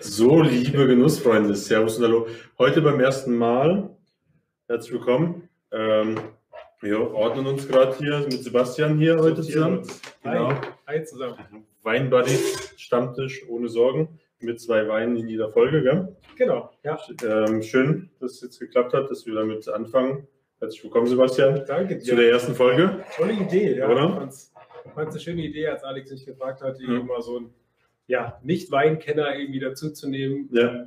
So, liebe Genussfreunde, Servus und Hallo. Heute beim ersten Mal, herzlich willkommen. Ähm, wir ordnen uns gerade hier mit Sebastian hier heute zusammen. Genau. Hi. Hi zusammen. Weinbuddy, Stammtisch ohne Sorgen, mit zwei Weinen in jeder Folge, gell? Genau, ja. Ähm, schön, dass es jetzt geklappt hat, dass wir damit anfangen. Herzlich willkommen, Sebastian. Danke dir. Zu der ersten Folge. Tolle Idee, ja. Oder? Ich fand's, fand's eine schöne Idee, als Alex mich gefragt hat, hm. mal so ein ja, Nicht-Weinkenner irgendwie dazuzunehmen. Ja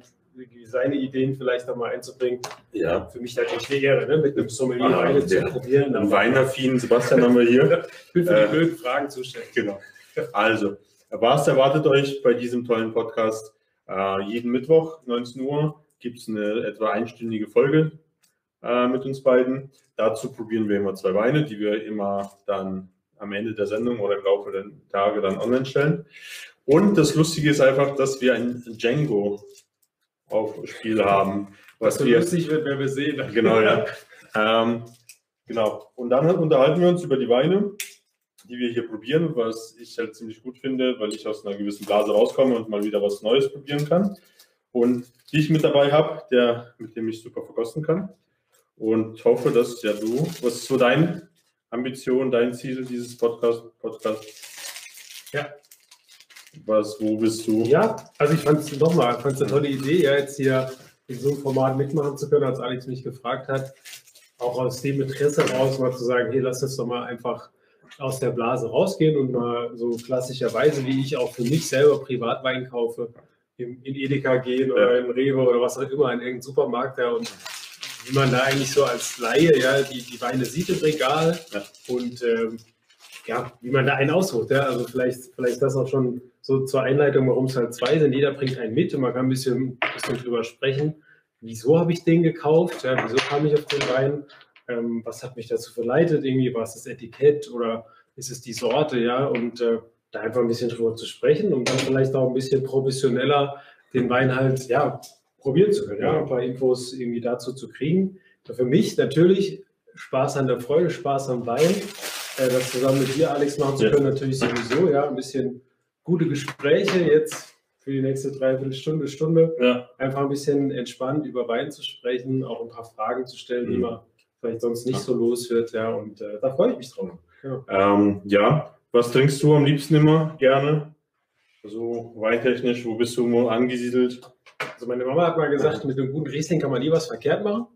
seine Ideen vielleicht nochmal einzubringen. Ja. Für mich natürlich eine Ehre, ne? mit einem Sommelier ah, Weine zu probieren. Einen weinaffinen Sebastian haben wir hier. ich bin für die äh, blöden Fragen zuständig. Genau. Also, was erwartet euch bei diesem tollen Podcast? Äh, jeden Mittwoch, 19 Uhr, gibt es eine etwa einstündige Folge äh, mit uns beiden. Dazu probieren wir immer zwei Weine, die wir immer dann am Ende der Sendung oder im Laufe der Tage dann online stellen. Und das Lustige ist einfach, dass wir ein Django auf Spiel haben. Was wir, lustig wird, wenn wir sehen. Genau, ja. ähm, genau. Und dann unterhalten wir uns über die Weine, die wir hier probieren, was ich halt ziemlich gut finde, weil ich aus einer gewissen Blase rauskomme und mal wieder was Neues probieren kann. Und die ich mit dabei habe, der, mit dem ich super verkosten kann. Und hoffe, dass ja du, was ist so deine Ambition, dein Ziel dieses Podcast? Podcast? Ja, was, wo bist du? Ja, also ich fand es nochmal, fand es eine tolle Idee, ja, jetzt hier in so einem Format mitmachen zu können, als Alex mich gefragt hat. Auch aus dem Interesse heraus mal zu sagen, hey, lass uns doch mal einfach aus der Blase rausgehen und mal so klassischerweise, wie ich auch für mich selber Privatwein kaufe, in, in Edeka gehen oder in Rewe oder was auch immer, in irgendeinem Supermarkt, ja, und wie man da eigentlich so als Laie, ja, die, die Weine sieht im Regal ja. und ähm, ja, wie man da einen aussucht, ja, also vielleicht, vielleicht das auch schon so zur Einleitung, warum es halt zwei sind. Jeder bringt einen mit und man kann ein bisschen, ein bisschen drüber sprechen. Wieso habe ich den gekauft? Ja, wieso kam ich auf den Wein? Ähm, was hat mich dazu verleitet? Irgendwie war es das Etikett oder ist es die Sorte? Ja, und äh, da einfach ein bisschen drüber zu sprechen und dann vielleicht auch ein bisschen professioneller den Wein halt, ja, probieren zu können, ja, ein paar Infos irgendwie dazu zu kriegen. Für mich natürlich Spaß an der Freude, Spaß am Wein. Äh, das zusammen mit dir, Alex, machen zu können, natürlich sowieso, ja, ein bisschen gute Gespräche jetzt für die nächste Dreiviertelstunde, Stunde. Ja. Einfach ein bisschen entspannt über Wein zu sprechen, auch ein paar Fragen zu stellen, mhm. die man vielleicht sonst nicht ja. so los wird. Ja, und äh, da freue ich mich drauf. Ja. Ähm, ja, was trinkst du am liebsten immer gerne? So also weintechnisch, wo bist du angesiedelt? Also meine Mama hat mal gesagt, mit einem guten Riesling kann man nie was verkehrt machen.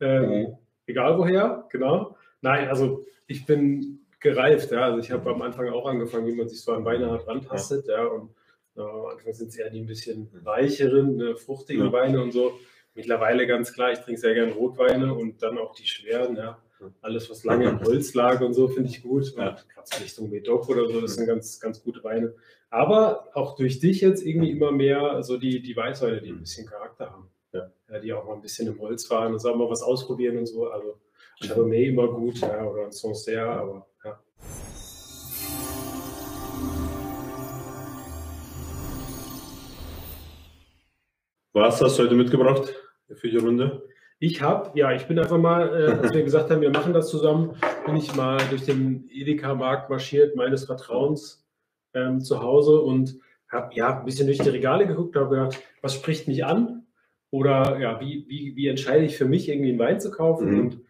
Ähm, mhm. Egal woher, genau. Nein, also ich bin gereift. Ja. Also ich habe am Anfang auch angefangen, wie man sich so an Weine halt rantastet. Ja. Und äh, am Anfang sind es eher die ein bisschen weicheren, ne, fruchtigen ja. Weine und so. Mittlerweile ganz klar, ich trinke sehr gerne Rotweine und dann auch die schweren. Ja. Alles, was lange im Holz lag und so, finde ich gut. Ja. Gerade Richtung Medoc oder so, das sind ganz, ganz gute Weine. Aber auch durch dich jetzt irgendwie immer mehr so die, die Weißweine, die ein bisschen Charakter haben. Ja. ja die auch mal ein bisschen im Holz fahren und sagen mal was ausprobieren und so. Also Chardonnay immer gut, ja, oder ein Sancerre, aber ja. Was hast du heute mitgebracht für die Runde? Ich habe, ja, ich bin einfach mal, äh, als wir gesagt haben, wir machen das zusammen, bin ich mal durch den Edeka-Markt marschiert, meines Vertrauens ähm, zu Hause und habe ja ein bisschen durch die Regale geguckt, habe gedacht, was spricht mich an? Oder ja, wie, wie, wie entscheide ich für mich, irgendwie einen Wein zu kaufen? Mhm. Und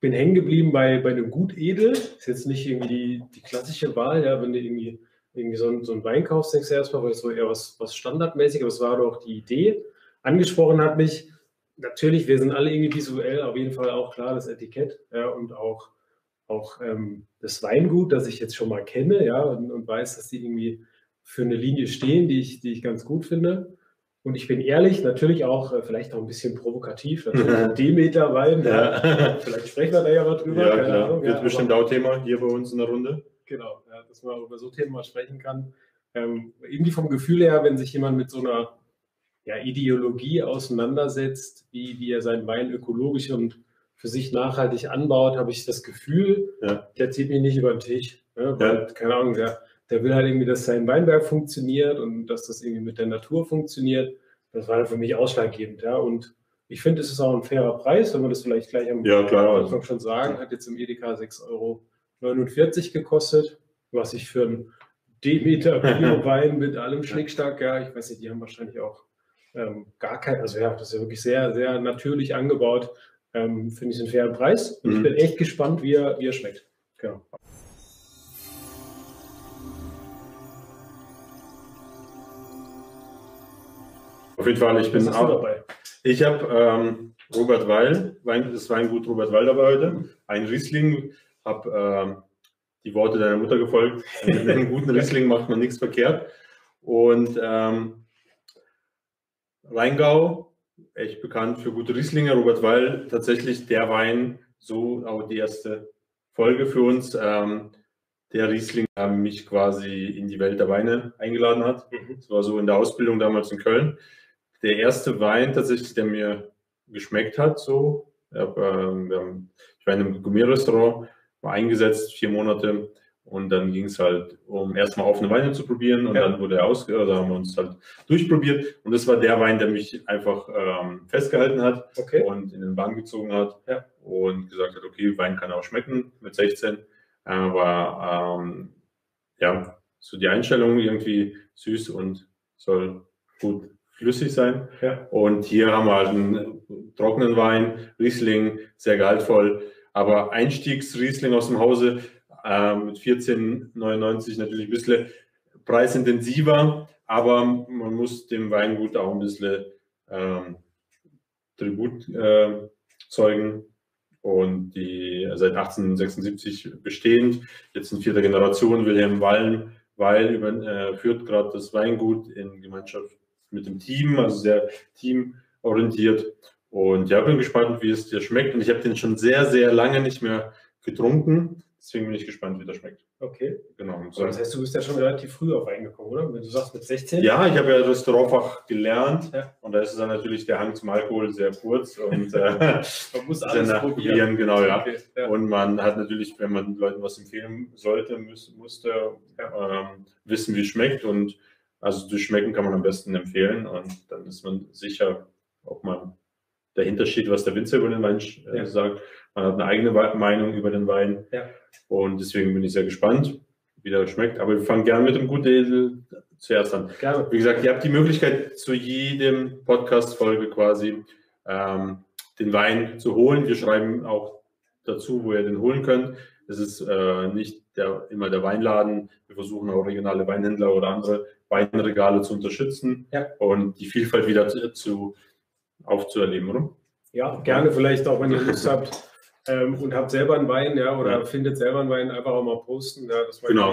bin hängen geblieben bei, bei einem Gut Edel. Ist jetzt nicht irgendwie die, die klassische Wahl, ja, wenn du irgendwie, irgendwie so, ein, so einen Wein kaufst, denkst du erstmal, weil es so eher was, was standardmäßig, aber es war doch die Idee. Angesprochen hat mich, natürlich, wir sind alle irgendwie visuell, auf jeden Fall auch klar das Etikett ja, und auch, auch ähm, das Weingut, das ich jetzt schon mal kenne, ja, und, und weiß, dass die irgendwie für eine Linie stehen, die ich, die ich ganz gut finde. Und ich bin ehrlich, natürlich auch, äh, vielleicht auch ein bisschen provokativ, natürlich Demeter-Wein, ja. vielleicht sprechen wir da ja mal drüber. Ja, klar. Ahnung, Wird ja, bestimmt auch Thema hier bei uns in der Runde. Genau, ja, dass man über so Themen mal sprechen kann. Ähm, irgendwie vom Gefühl her, wenn sich jemand mit so einer ja, Ideologie auseinandersetzt, wie, wie er seinen Wein ökologisch und für sich nachhaltig anbaut, habe ich das Gefühl, ja. der zieht mich nicht über den Tisch. Ne? Weil, keine Ahnung, der der will halt irgendwie, dass sein Weinberg funktioniert und dass das irgendwie mit der Natur funktioniert. Das war für mich ausschlaggebend, ja. Und ich finde, es ist auch ein fairer Preis, wenn wir das vielleicht gleich am ja, klar, Anfang also. schon sagen. Hat jetzt im Edeka 6,49 Euro gekostet, was ich für einen Demeter Bio-Wein mit allem Schnickstack, ja, ich weiß nicht, die haben wahrscheinlich auch ähm, gar kein, also ja, das ist ja wirklich sehr, sehr natürlich angebaut. Ähm, Finde ich einen fairen Preis. Und Mhm. ich bin echt gespannt, wie er, wie er schmeckt. Genau. Auf jeden Fall, ich bin auch, dabei? Ich habe ähm, Robert Weil, Wein, das Weingut Robert Weil dabei heute. Ein Riesling, habe ähm, die Worte deiner Mutter gefolgt. Mit einem guten Riesling macht man nichts verkehrt. Und ähm, Rheingau, echt bekannt für gute Rieslinge. Robert Weil, tatsächlich der Wein, so auch die erste Folge für uns. Ähm, der Riesling, der mich quasi in die Welt der Weine eingeladen hat. Mhm. Das war so in der Ausbildung damals in Köln. Der erste Wein tatsächlich, der mir geschmeckt hat, so. Ich, hab, ähm, ich war in einem Gourmet-Restaurant, war eingesetzt, vier Monate. Und dann ging es halt, um erstmal offene Weine zu probieren. Und Ja. dann wurde er ausge, also haben wir uns halt durchprobiert. Und das war der Wein, der mich einfach ähm, festgehalten hat Okay. und in den Bann gezogen hat Ja. und gesagt hat, okay, Wein kann auch schmecken mit 16. Aber ähm, ja, so die Einstellung irgendwie süß und soll gut flüssig sein. Ja. Und hier haben wir halt einen trockenen Wein, Riesling, sehr gehaltvoll, aber Einstiegsriesling aus dem Hause äh, mit 14,99 natürlich ein bisschen preisintensiver, aber man muss dem Weingut auch ein bisschen ähm, Tribut äh, zeugen. Und die seit 1876 bestehend, jetzt in vierter Generation, Wilhelm Wallen, Weil über, äh, führt gerade das Weingut in Gemeinschaft mit dem Team, also sehr teamorientiert. Und ja, bin gespannt, wie es dir schmeckt. Und ich habe den schon sehr, sehr lange nicht mehr getrunken. Deswegen bin ich gespannt, wie der schmeckt. Okay. Genau. So, das heißt, du bist ja schon relativ frü auf Wein gekommen, oder? Wenn du sagst mit 16? Ja, ich habe ja Restaurantfach gelernt Ja. und da ist dann natürlich der Hang zum Alkohol sehr kurz und äh, Man muss alles probieren. Genau, ja. Okay. ja. Und man hat natürlich, wenn man Leuten was empfehlen sollte, muss, musste ähm, wissen, wie es schmeckt. Und also durch Schmecken kann man am besten empfehlen. Und dann ist man sicher, ob man dahinter steht, was der Winzer über den Wein äh, Ja. sagt. Man hat eine eigene Meinung über den Wein. Ja. Und deswegen bin ich sehr gespannt, wie der schmeckt. Aber wir fangen gerne mit dem Gute Edel zuerst an. Gerne. Wie gesagt, ihr habt die Möglichkeit, zu jedem Podcast-Folge quasi ähm, den Wein zu holen. Wir schreiben auch dazu, wo ihr den holen könnt. Es ist äh, nicht der, immer der Weinladen. Wir versuchen auch regionale Weinhändler oder andere Weinregale zu unterstützen Ja. und die Vielfalt wieder zu, zu aufzuerleben, oder? Ja, gerne vielleicht auch, wenn ihr Lust habt ähm, und habt selber einen Wein, ja, oder Ja. findet selber einen Wein, einfach auch mal posten, ja, dass man Genau.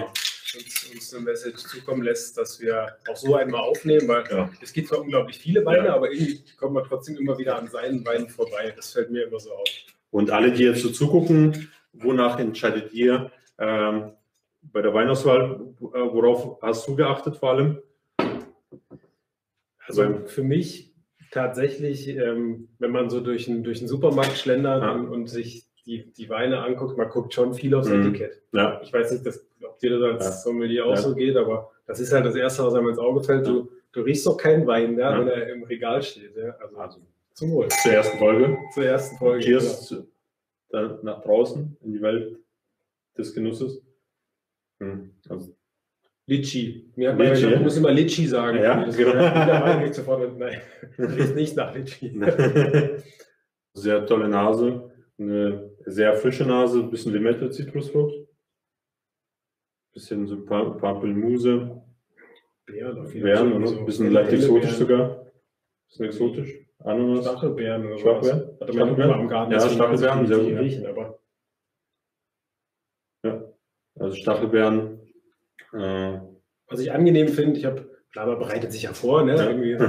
uns, uns eine Message zukommen lässt, dass wir auch so einmal aufnehmen, weil Ja. es gibt zwar unglaublich viele Weine, aber irgendwie kommt man trotzdem immer wieder an seinen Weinen vorbei. Das fällt mir immer so auf. Und alle, die jetzt so zugucken, wonach entscheidet ihr ähm, bei der Weinauswahl? Äh, worauf hast du geachtet vor allem? Also für mich tatsächlich, ähm, wenn man so durch einen, durch einen Supermarkt schlendert Ja. und, und sich die, die Weine anguckt, man guckt schon viel aufs Mhm. Etikett. Ja, Ich weiß nicht, dass, ob dir das als Ja. Sommelier auch so geht, aber das ist halt das Erste, was einem ins Auge fällt. Du, du riechst doch keinen Wein, wenn er im Regal steht. Also, also zum Wohl. zur ersten Folge. Zur ersten Folge. Cheers zu- dann nach draußen in die Welt des Genusses. Hm, Also, Litchi. Mir hat man Litchi, du musst immer Litchi sagen. Ja, das genau. Sofort mit, nein, riecht nicht nach Litchi. sehr tolle Nase, eine sehr frische Nase, ein bisschen Limette, Zitrusfrucht, bisschen so ein paar Pampelmuse, Beeren auf jeden Beeren, oder? So Ein bisschen leicht exotisch sogar. Bisschen exotisch. Ananas. Stachelbeeren oder Stachelbeeren? sowas. Hatte man Stachelbeeren? immer am Garten. Ja, Stachelbeeren, sehr gut, ja. riechen, aber Also Stachelbeeren. Äh, Was ich angenehm finde, ich habe, klar, man bereitet sich ja vor, ne? Ja. Irgendwie so,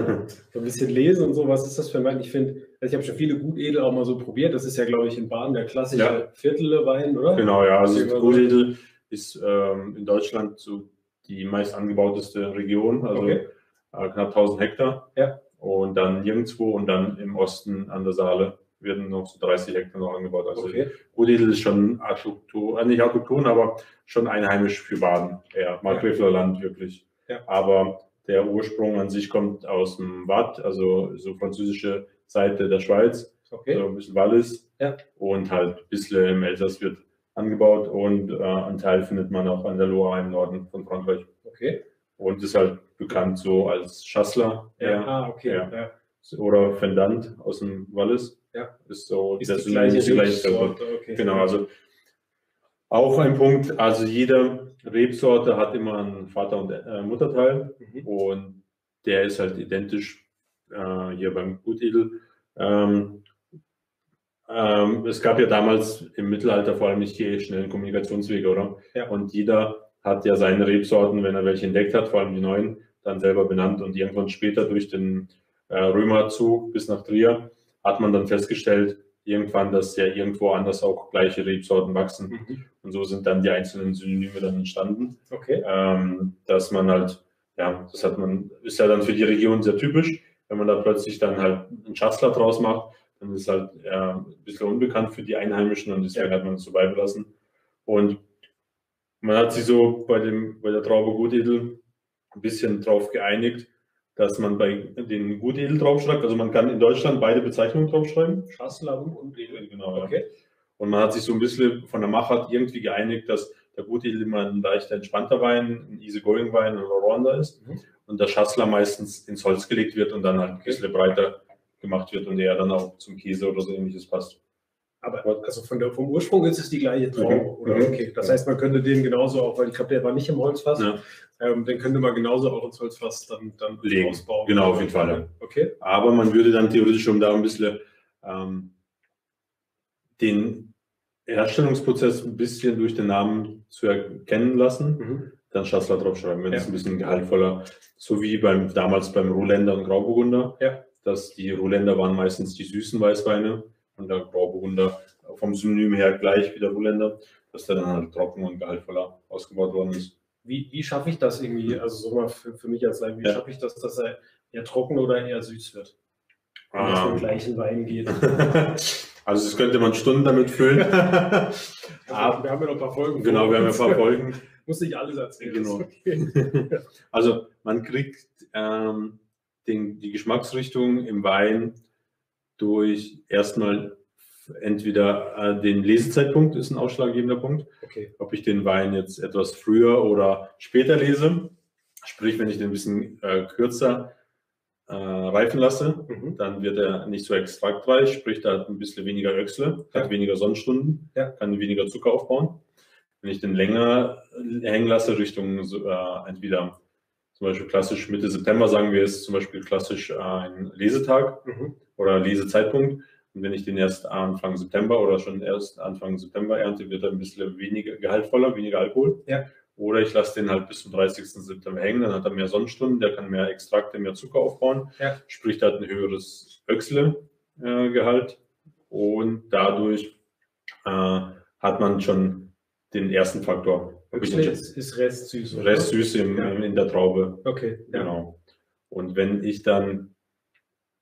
so ein bisschen lesen und so. Was ist das für ein Wein? Ich finde, also ich habe schon viele Gutedel auch mal so probiert. Das ist ja, glaube ich, in Baden der klassische Ja. Viertelwein, oder? Genau, ja. Also Immer so. Gutedel ist ähm, in Deutschland so die meist angebauteste Region, also Okay. äh, knapp 1000 Hektar. Ja. Und dann nirgendwo und dann im Osten an der Saale werden noch so 30 Hektar noch angebaut. Also Okay. Gutedel ist schon autochton, äh, nicht autochton, aber schon einheimisch für Baden. Ja, Markgräfler Land wirklich. Ja. Aber der Ursprung an sich kommt aus dem Watt, also so französische Seite der Schweiz Okay. so ein bisschen Wallis. Ja. Und halt ein bisschen im Elsass wird angebaut und äh, einen Teil findet man auch an der Loire im Norden von Frankreich. Okay. Und ist halt bekannt so als Schassler. Ja, ah, okay. Ja. Ja. Oder Fendant aus dem Wallis. Ja. Ist so Ist das die ist gleiche nicht die gleiche Rebsorte, okay. Genau, also auch ein Punkt, also jede Rebsorte hat immer einen Vater- und äh, Mutterteil Mhm. und der ist halt identisch äh, hier beim Gutedel. Ähm, ähm, es gab ja damals im Mittelalter vor allem nicht die schnellen Kommunikationswege, oder? Ja. Und jeder hat ja seine Rebsorten, wenn er welche entdeckt hat, vor allem die neuen, dann selber benannt und irgendwann später durch den äh, Römerzug bis nach Trier hat man dann festgestellt, irgendwann, dass ja irgendwo anders auch gleiche Rebsorten wachsen. Mhm. Und so sind dann die einzelnen Synonyme dann entstanden, Okay. ähm, dass man halt, ja, das hat man, ist ja dann für die Region sehr typisch, wenn man da plötzlich dann halt einen Schatzler draus macht, dann ist halt äh, ein bisschen unbekannt für die Einheimischen und deswegen hat man es so beigelassen. Und man hat sich so bei, dem, bei der Traube Gutedel ein bisschen drauf geeinigt, dass man bei den Gutedel draufschreibt. Also man kann in Deutschland beide Bezeichnungen draufschreiben. Schassler und Unedel. Genau, ja. Okay. Und man hat sich so ein bisschen von der Machart irgendwie geeinigt, dass der Gutedel immer ein leicht entspannter Wein, ein easygoing Wein, ein Allrounder ist. Mhm. Und der Schassler meistens ins Holz gelegt wird und dann halt ein bisschen breiter gemacht wird und eher dann auch zum Käse oder so ähnliches passt. Aber also von der, vom Ursprung ist es die gleiche Traube, Mhm. oder? Mhm. Okay. Das heißt, man könnte den genauso auch, weil ich glaube, der war nicht im Holzfass, Ja. ähm, den könnte man genauso auch ins Holzfass dann, dann Legen. ausbauen. Genau, auf jeden Fall, ja. Okay. Aber man würde dann theoretisch, um da ein bisschen ähm, den Herstellungsprozess ein bisschen durch den Namen zu erkennen lassen, Mhm. dann Schatzler draufschreiben, wenn Ja. es ein bisschen gehaltvoller, so wie beim damals beim Ruländer und Grauburgunder, Ja. dass die Ruländer waren meistens die süßen Weißweine und der Grauburgunder vom Synonym her gleich wie der Ruländer, dass der dann halt trocken und gehaltvoller ausgebaut worden ist. Wie, wie schaffe ich das irgendwie, also so mal für, für mich als Leib, wie Ja. schaffe ich das, dass er eher trocken oder eher süß wird? Wenn es um Ähm. den gleichen Wein geht. Also das könnte man Stunden damit füllen. Aber wir haben ja noch ein paar Folgen. genau, wir haben ein uns. paar Folgen. Muss nicht alles erzählen. Genau. Okay. Also man kriegt ähm, den, die Geschmacksrichtung im Wein durch erstmal entweder äh, den Lesezeitpunkt ist ein ausschlaggebender Punkt, okay. ob ich den Wein jetzt etwas früher oder später lese. Sprich, wenn ich den ein bisschen äh, kürzer äh, reifen lasse, Mhm. dann wird er nicht so extraktreich, sprich, da hat ein bisschen weniger Öchsle, hat Ja. weniger Sonnenstunden, Ja. kann weniger Zucker aufbauen. Wenn ich den länger hängen lasse, Richtung äh, entweder zum Beispiel klassisch Mitte September, sagen wir es zum Beispiel klassisch äh, ein Lesetag Mhm. oder Lesezeitpunkt. Und wenn ich den erst Anfang September oder schon erst Anfang September ernte, wird er ein bisschen weniger gehaltvoller, weniger Alkohol. Ja. Oder ich lasse den halt bis zum 30. September hängen, dann hat er mehr Sonnenstunden, der kann mehr Extrakte, mehr Zucker aufbauen. Ja. Sprich, der hat ein höheres Öchsle-Gehalt und dadurch äh, hat man schon den ersten Faktor. Den ist, ist Rest süß. oder? Rest im, Ja. in der Traube. Okay. Ja. Genau. Und wenn ich dann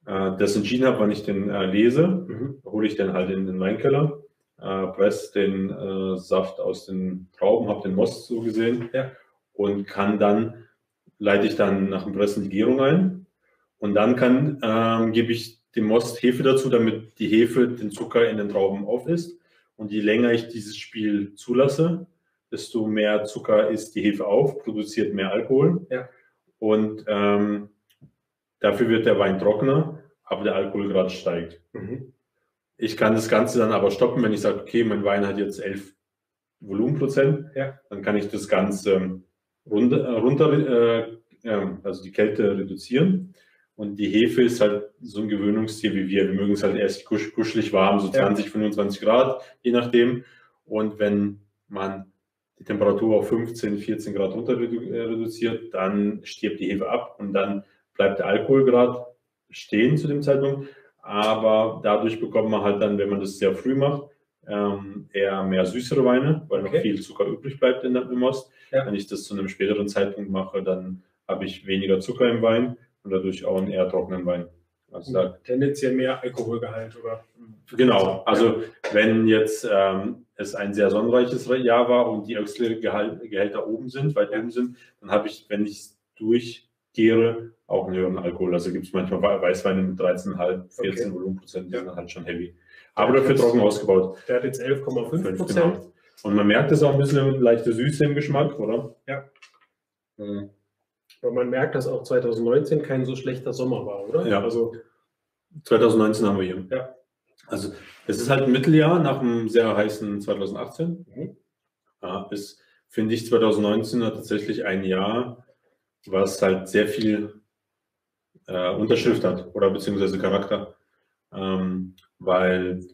äh, das entschieden habe, wann ich den äh, lese, Mhm. hole ich den halt in den Weinkeller, äh, presse den äh, Saft aus den Trauben, habe den Most so gesehen Ja. und kann dann, leite ich dann nach dem Pressen die Gärung ein und dann kann, ähm, gebe ich dem Most Hefe dazu, damit die Hefe den Zucker in den Trauben aufisst. Und je länger ich dieses Spiel zulasse, desto mehr Zucker isst die Hefe auf, produziert mehr Alkohol. Ja. Und ähm, dafür wird der Wein trockener, aber der Alkoholgrad steigt. Mhm. Ich kann das Ganze dann aber stoppen, wenn ich sage, okay, mein Wein hat jetzt 11 Volumenprozent, Ja. dann kann ich das Ganze runter, äh, runter äh, also die Kälte reduzieren. Und die Hefe ist halt so ein Gewöhnungstier wie wir. Wir mögen es halt erst kusch, kuschelig warm, so Ja. 20, 25 Grad, je nachdem. Und wenn man die Temperatur auf 15, 14 Grad runter äh, reduziert, dann stirbt die Hefe ab und dann bleibt der Alkoholgrad stehen zu dem Zeitpunkt. Aber dadurch bekommt man halt dann, wenn man das sehr früh macht, ähm, eher mehr süßere Weine, weil noch Okay. viel Zucker übrig bleibt in der, Most. Ja. Wenn ich das zu einem späteren Zeitpunkt mache, dann habe ich weniger Zucker im Wein und dadurch auch einen eher trockenen Wein. Also da Tendenziell mehr Alkoholgehalt, oder? Genau, also wenn jetzt ähm, es ein sehr sonnenreiches Jahr war und die Öxle-Gehälter oben sind, weit oben sind, dann habe ich, wenn ich es durchgäre, auch einen höheren Alkohol. Also gibt es manchmal Wei- Weißweine mit 13,5, 14 Okay. Volumenprozent, die sind halt schon heavy. Aber dafür trocken ausgebaut. Der hat jetzt 11,5 Fünf, Prozent. genau. Und man merkt es auch ein bisschen leichte Süße im Geschmack, oder? Ja. Mhm. Aber man merkt, dass auch 2019 kein so schlechter Sommer war, oder? Ja. Also, 2019 haben wir hier. Ja. Also es ist halt ein Mitteljahr nach einem sehr heißen 2018. Mhm. Ja, ist, finde ich, 2019 tatsächlich ein Jahr, was halt sehr viel äh, Unterschrift hat oder beziehungsweise Charakter. Ähm, weil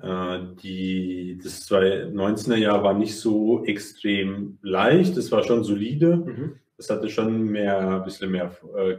äh, die, das 2019er Jahr war nicht so extrem leicht, es war schon solide. mhm. Es hatte schon mehr, ein bisschen mehr äh,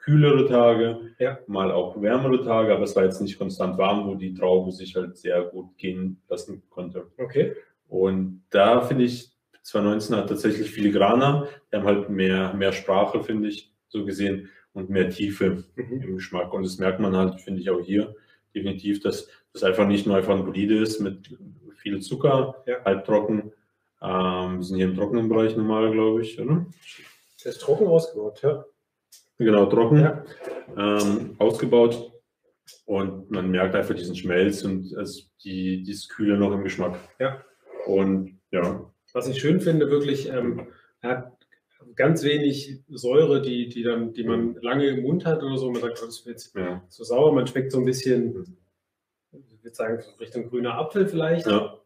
kühlere Tage, Ja. mal auch wärmere Tage, aber es war jetzt nicht konstant warm, wo die Traube sich halt sehr gut gehen lassen konnte. okay. Und da finde ich, 2019 hat tatsächlich filigraner, die haben halt mehr, mehr Sprache, finde ich, so gesehen, und mehr Tiefe Mhm. im Geschmack. Und das merkt man halt, finde ich, auch hier definitiv, dass das einfach nicht nur einfach ein Bolide ist mit viel Zucker, Ja. halb trocken. Ähm, wir sind hier im trockenen Bereich normal, glaube ich, oder? Der ist trocken ausgebaut, ja. Genau, trocken, Ja. ähm, ausgebaut. Und man merkt einfach diesen Schmelz und es, die, dieses Kühle noch im Geschmack. Ja. Und ja, Was ich schön finde, wirklich, ähm, hat ganz wenig Säure, die, die, dann, die man lange im Mund hat oder so. Man sagt, oh, das jetzt ja, zu sauer. Man schmeckt so ein bisschen, ich würde sagen, so Richtung grüner Apfel vielleicht. ja.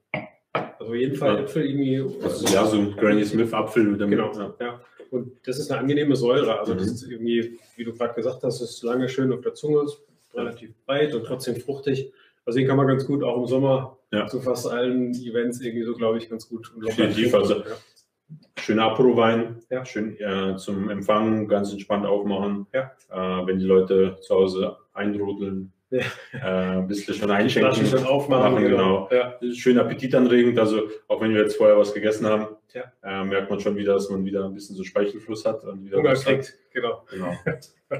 Also auf jeden Fall Ja. Äpfel irgendwie. Ist ja so ein Granny Smith Apfel mit dem. Genau, Ja. ja. Und das ist eine angenehme Säure. Also das Mhm. ist irgendwie, wie du gerade gesagt hast, ist lange schön auf der Zunge, ist relativ breit und trotzdem fruchtig. Also den kann man ganz gut auch im Sommer Ja. zu fast allen Events irgendwie so, glaube ich, ganz gut und locker Definitiv, also- ja. Schöner Apro-Wein, Ja. schön äh, zum Empfang, ganz entspannt aufmachen. Ja. Äh, wenn die Leute zu Hause eindrudeln, Ja. äh, ein bisschen schon einschenken. Schon aufmachen. Machen, genau. Ja. schön appetitanregend. Also auch wenn wir jetzt vorher was gegessen haben, Ja. äh, merkt man schon wieder, dass man wieder ein bisschen so Speichelfluss hat und wieder Hunger kriegt, genau. Genau.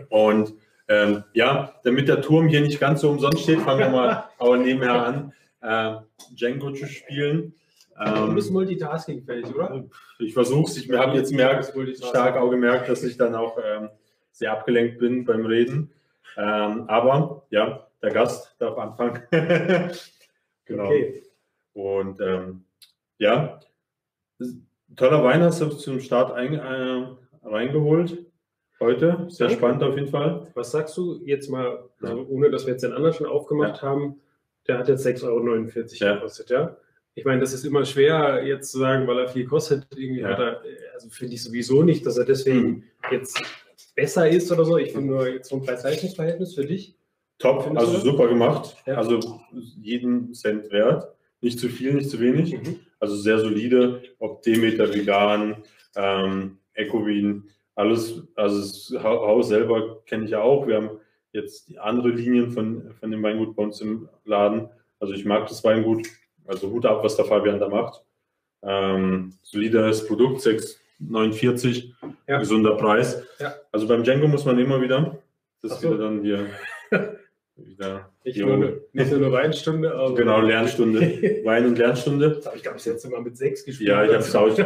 Und ähm, ja, damit der Turm hier nicht ganz so umsonst steht, fangen wir mal aber nebenher an, äh, Django zu spielen. Du Ähm, bist multitaskingfähig, oder? ich versuche es. Ich habe jetzt merkt, stark auch gemerkt, dass ich dann auch ähm, sehr abgelenkt bin beim Reden. Ähm, aber ja, der Gast darf anfangen. genau. Okay. Und ähm, ja, toller Wein hast du zum Start ein, äh, reingeholt. Heute. Sehr Danke. spannend auf jeden Fall. Was sagst du jetzt mal, also ohne dass wir jetzt den anderen schon aufgemacht haben, der hat jetzt 6,49 Euro Ja. gekostet, ja? Ich meine, das ist immer schwer jetzt zu sagen, weil er viel kostet. Irgendwie Ja. hat er, also finde ich sowieso nicht, dass er deswegen jetzt besser ist oder so. Ich finde nur jetzt so ein Preis-Leistungs-Verhältnis für dich. Top, Findest also super gemacht. Ja. Also jeden Cent wert. Nicht zu viel, nicht zu wenig. Mhm. Also sehr solide, ob Demeter, Vegan, ähm, Ecowin, alles, also das Ha- Haus selber kenne ich ja auch. Wir haben jetzt die andere Linien von, von dem Weingut bei uns im Laden. Also ich mag das Weingut. Also Hut ab, was der Fabian da macht. Ähm, solides Produkt, 6,49, Ja. gesunder Preis. Ja. Also beim Django muss man immer wieder, das so. wieder dann hier, wieder Nicht, Jo. nur eine, nicht nur eine Weinstunde, aber. Genau, Lernstunde. Wein- und Lernstunde. Das habe ich, glaube ich, das letzte Mal mit sechs gespielt. Ja, ich habe es auch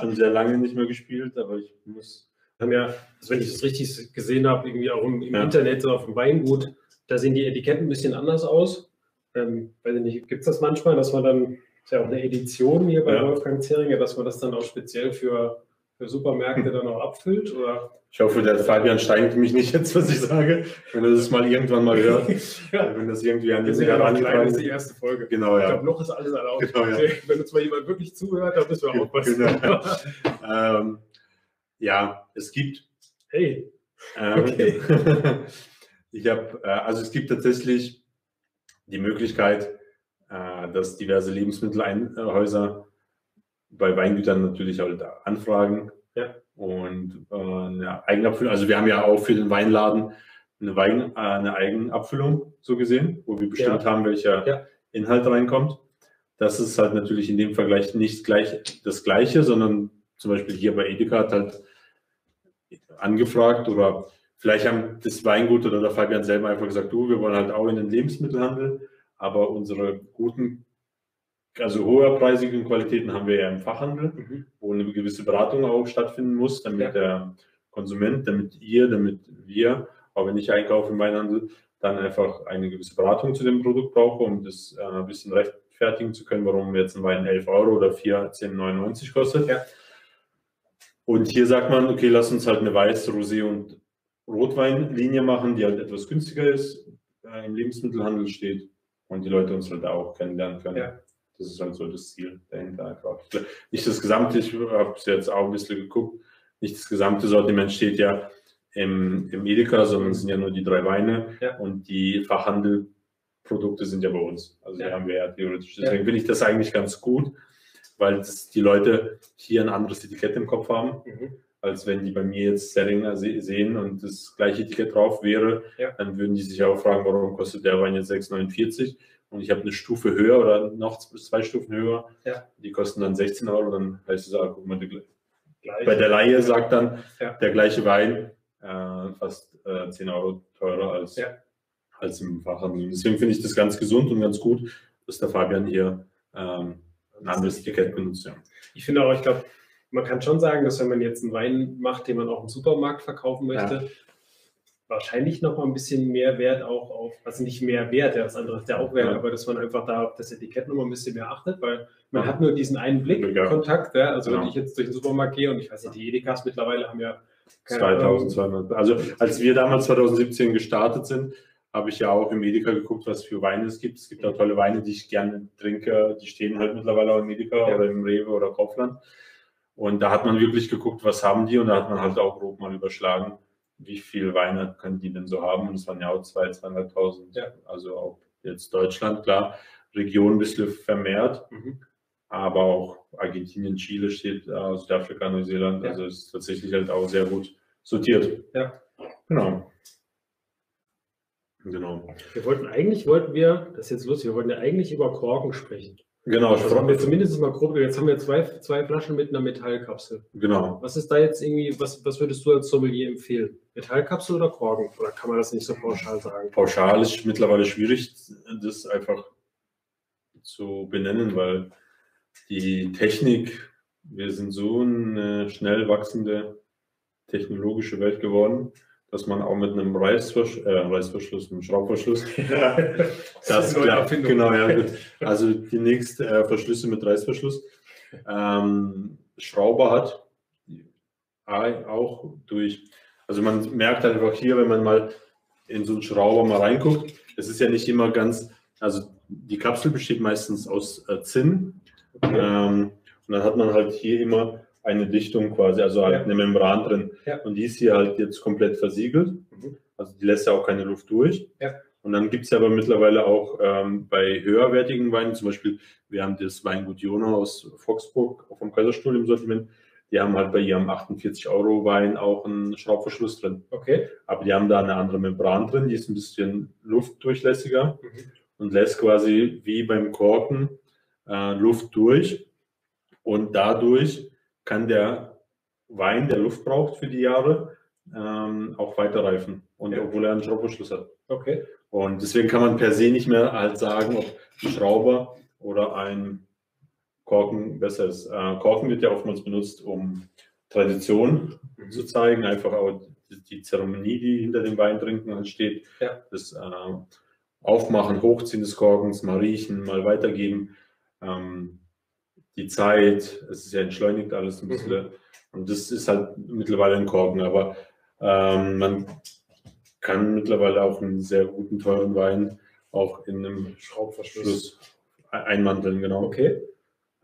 schon sehr lange nicht mehr gespielt, aber ich muss. haben ja, also wenn ich das richtig gesehen habe, irgendwie auch im, im Ja. Internet oder auf dem Weingut, da sehen die Etiketten ein bisschen anders aus. Ähm, weiß ich nicht, gibt es das manchmal, dass man dann, ist ja auch eine Edition hier bei Ja. Wolfgang Zeringer, dass man das dann auch speziell für Supermärkte dann auch abfüllt? Oder? Ich hoffe, der Fabian steigt mich nicht jetzt, was ich sage, wenn er das mal irgendwann mal hört. ja, Wenn das irgendwie an wir den sind ja noch klein, das ist die erste Folge. Genau, Ich ja. glaube, noch ist alles erlaubt. Genau, ja. Wenn uns mal jemand wirklich zuhört, dann müssen wir aufpassen. Genau. Ähm, ja, es gibt. Hey, Ähm, Okay. ich habe, äh, also es gibt tatsächlich die Möglichkeit, äh, dass diverse Lebensmittelhäuser bei Weingütern natürlich halt anfragen. Ja. Und äh, eine Eigenabfüllung, also wir haben ja auch für den Weinladen eine, Wein, äh, eine Eigenabfüllung so gesehen, wo wir bestimmt haben, welcher Ja. Inhalt reinkommt. Das ist halt natürlich in dem Vergleich nicht gleich das Gleiche, sondern zum Beispiel hier bei Edeka hat halt angefragt oder vielleicht haben das Weingut oder der Fabian selber einfach gesagt, du, wir wollen halt auch in den Lebensmittelhandel, aber unsere guten, also hoherpreisigen Qualitäten haben wir ja im Fachhandel, Mhm. wo eine gewisse Beratung auch stattfinden muss, damit Ja. der Konsument, damit ihr, damit wir, auch wenn ich einkaufe im Weinhandel, dann einfach eine gewisse Beratung zu dem Produkt brauche, um das äh, ein bisschen rechtfertigen zu können, warum jetzt ein Wein 11 Euro oder 14,99 kostet. Ja. Und hier sagt man, okay, lass uns halt eine Weiß, Rosé und Rotweinlinie machen, die halt etwas günstiger ist, äh, im Lebensmittelhandel steht und die Leute uns halt auch kennenlernen können. Ja. Das ist halt so das Ziel dahinter einfach. Nicht das gesamte, ich habe es jetzt auch ein bisschen geguckt, nicht das gesamte Sortiment steht ja im, im Edeka, sondern es sind ja nur die drei Weine Ja. und die Fachhandelprodukte sind ja bei uns. Also die Ja. haben wir ja theoretisch. Deswegen finde ich das eigentlich ganz gut, weil das die Leute hier ein anderes Etikett im Kopf haben Mhm. als wenn die bei mir jetzt Sellinger se- sehen und das gleiche Etikett drauf wäre, Ja. dann würden die sich auch fragen, warum kostet der Wein jetzt 6,49 und ich habe eine Stufe höher oder noch zwei Stufen höher, Ja. die kosten dann 16 Euro, dann heißt es, ah, guck mal, bei der Laie sagt dann Ja. der gleiche Wein äh, fast äh, 10 Euro teurer als, Ja. als im Fachhandel. Deswegen finde ich das ganz gesund und ganz gut, dass der Fabian hier ähm, ein anderes Etikett benutzt. Ich finde auch, ich glaube, man kann schon sagen, dass wenn man jetzt einen Wein macht, den man auch im Supermarkt verkaufen möchte, wahrscheinlich noch mal ein bisschen mehr Wert auch auf, also nicht mehr Wert, ja, das andere ist ja auch Wert, Ja. aber dass man einfach da auf das Etikett noch mal ein bisschen mehr achtet, weil man Ja. hat nur diesen einen. Blickkontakt. Ja. Also wenn Genau. ich jetzt durch den Supermarkt gehe und ich weiß nicht, die Edekas mittlerweile haben ja keine Ahnung, 2200. Also als wir damals 2017 gestartet sind, habe ich ja auch im Edeka geguckt, was für Weine es gibt. Es gibt auch tolle Weine, die ich gerne trinke. Die stehen halt mittlerweile auch im Edeka oder im Rewe oder Kaufland. Und da hat man wirklich geguckt, was haben die und da hat man halt auch grob mal überschlagen, wie viel Weine können die denn so haben. Und es waren ja auch 2.000, 2.500. Ja. Also auch jetzt Deutschland, klar, Region ein bisschen vermehrt, Mhm. aber auch Argentinien, Chile steht, äh, Südafrika, Neuseeland. Ja. Also es ist tatsächlich halt auch sehr gut sortiert. Ja. Genau. Genau. Wir wollten eigentlich, wollten wir, das ist jetzt lustig, wir wollten ja eigentlich über Korken sprechen. Genau, Das haben wir zumindest mal grob, jetzt haben wir zwei, zwei Flaschen mit einer Metallkapsel. genau. Was ist da jetzt irgendwie, was, was würdest du als Sommelier empfehlen? Metallkapsel oder Korken? Oder kann man das nicht so pauschal sagen? Pauschal ist mittlerweile schwierig, das einfach zu benennen, weil die Technik, wir sind so eine schnell wachsende technologische Welt geworden, dass man auch mit einem Reißversch äh, Reißverschluss, einem Schraubverschluss, das eine neue klappt. Genau, ja, gut. Also die nächste äh, Verschlüsse mit Reißverschluss. Ähm, Schrauber hat auch durch, also man merkt halt einfach hier, wenn man mal in so einen Schrauber mal reinguckt, es ist ja nicht immer ganz, also die Kapsel besteht meistens aus äh, Zinn ähm, und dann hat man halt hier immer eine Dichtung quasi, also halt Ja. eine Membran drin. Ja. Und die ist hier halt jetzt komplett versiegelt. Mhm. Also die lässt ja auch keine Luft durch. Ja. Und dann gibt es aber mittlerweile auch ähm, bei höherwertigen Weinen, zum Beispiel, wir haben das Weingut Jona aus Foxburg vom Kaiserstuhl im Sortiment, die haben halt bei ihrem 48 Euro Wein auch einen Schraubverschluss drin. Okay. Aber die haben da eine andere Membran drin, die ist ein bisschen luftdurchlässiger Mhm. und lässt quasi wie beim Korken äh, Luft durch. Und dadurch kann der Wein, der Luft braucht für die Jahre, ähm, auch weiter reifen. Und Ja. obwohl er einen Schraubverschluss hat. Okay. Und deswegen kann man per se nicht mehr halt sagen, ob ein Schrauber oder ein Korken besser ist. Äh, Korken wird ja oftmals benutzt, um Tradition zu zeigen, einfach auch die, Zeremonie, die hinter dem Wein trinken halt steht. Ja. Das äh, Aufmachen, Hochziehen des Korkens, mal riechen, mal weitergeben. Ähm, die Zeit, es ist ja entschleunigt alles ein bisschen. Und das ist halt mittlerweile ein Korken, aber ähm, man kann mittlerweile auch einen sehr guten, teuren Wein auch in einem Schraubverschluss. Schluss einmanteln, genau. Okay.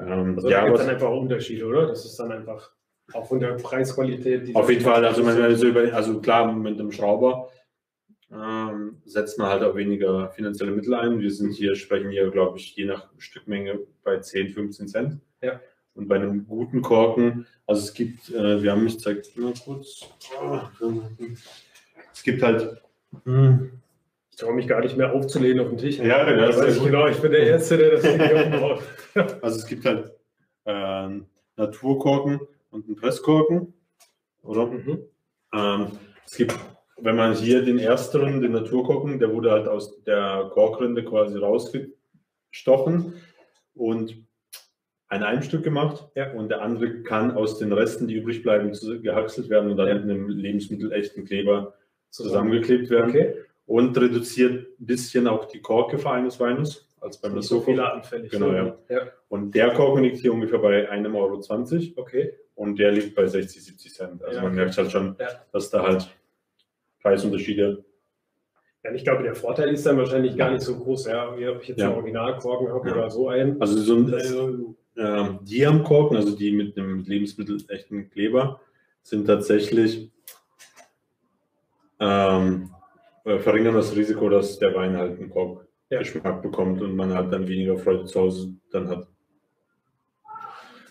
Ähm, Also ja, da gibt dann einfach Unterschiede, oder? Das ist dann einfach auch von der Preisqualität. die- auf jeden Fall, also, man, also, über, also klar, mit einem Schrauber ähm, setzt man halt auch weniger finanzielle Mittel ein. Wir sind hier, sprechen hier, glaube ich, je nach Stückmenge bei 10, 15 Cent. Ja. Und bei einem guten Korken, also es gibt, äh, wir haben mich zeigt mal kurz, es gibt halt, hm, Ich traue mich gar nicht mehr aufzulehnen auf den Tisch. Ja, genau, das ist ja ich genau, ich bin der Erste, der das umbaut. Also es gibt halt ähm, Naturkorken und einen Presskorken, oder? Mhm. Ähm, es gibt, wenn man hier den ersteren, den Naturkorken, der wurde halt aus der Korkrinde quasi rausgestochen und ein Einstück gemacht Ja. und der andere kann aus den Resten, die übrig bleiben, gehackselt werden und dann Ja. mit einem lebensmittelechten Kleber zusammengeklebt werden Okay. und reduziert ein bisschen auch die Korke eines Weines als beim Nicht so viele anfällig. Genau, ne? ja. Und der Korken liegt hier ungefähr bei 1,20 Euro. Okay. und der liegt bei 60, 70 Cent. Also Ja, man okay. merkt halt schon, Ja. dass da halt Preisunterschiede. Ja, ich glaube, der Vorteil ist dann wahrscheinlich gar nicht so groß, ja, wie ob ich jetzt Ja. einen Originalkorken habe Ja. oder so einen. Also so ein Also, ähm, Diamkorken, also die mit einem lebensmittelechten Kleber, sind tatsächlich ähm, äh, verringern das Risiko, dass der Wein halt einen Korkgeschmack bekommt und man halt dann weniger Freude zu Hause dann hat.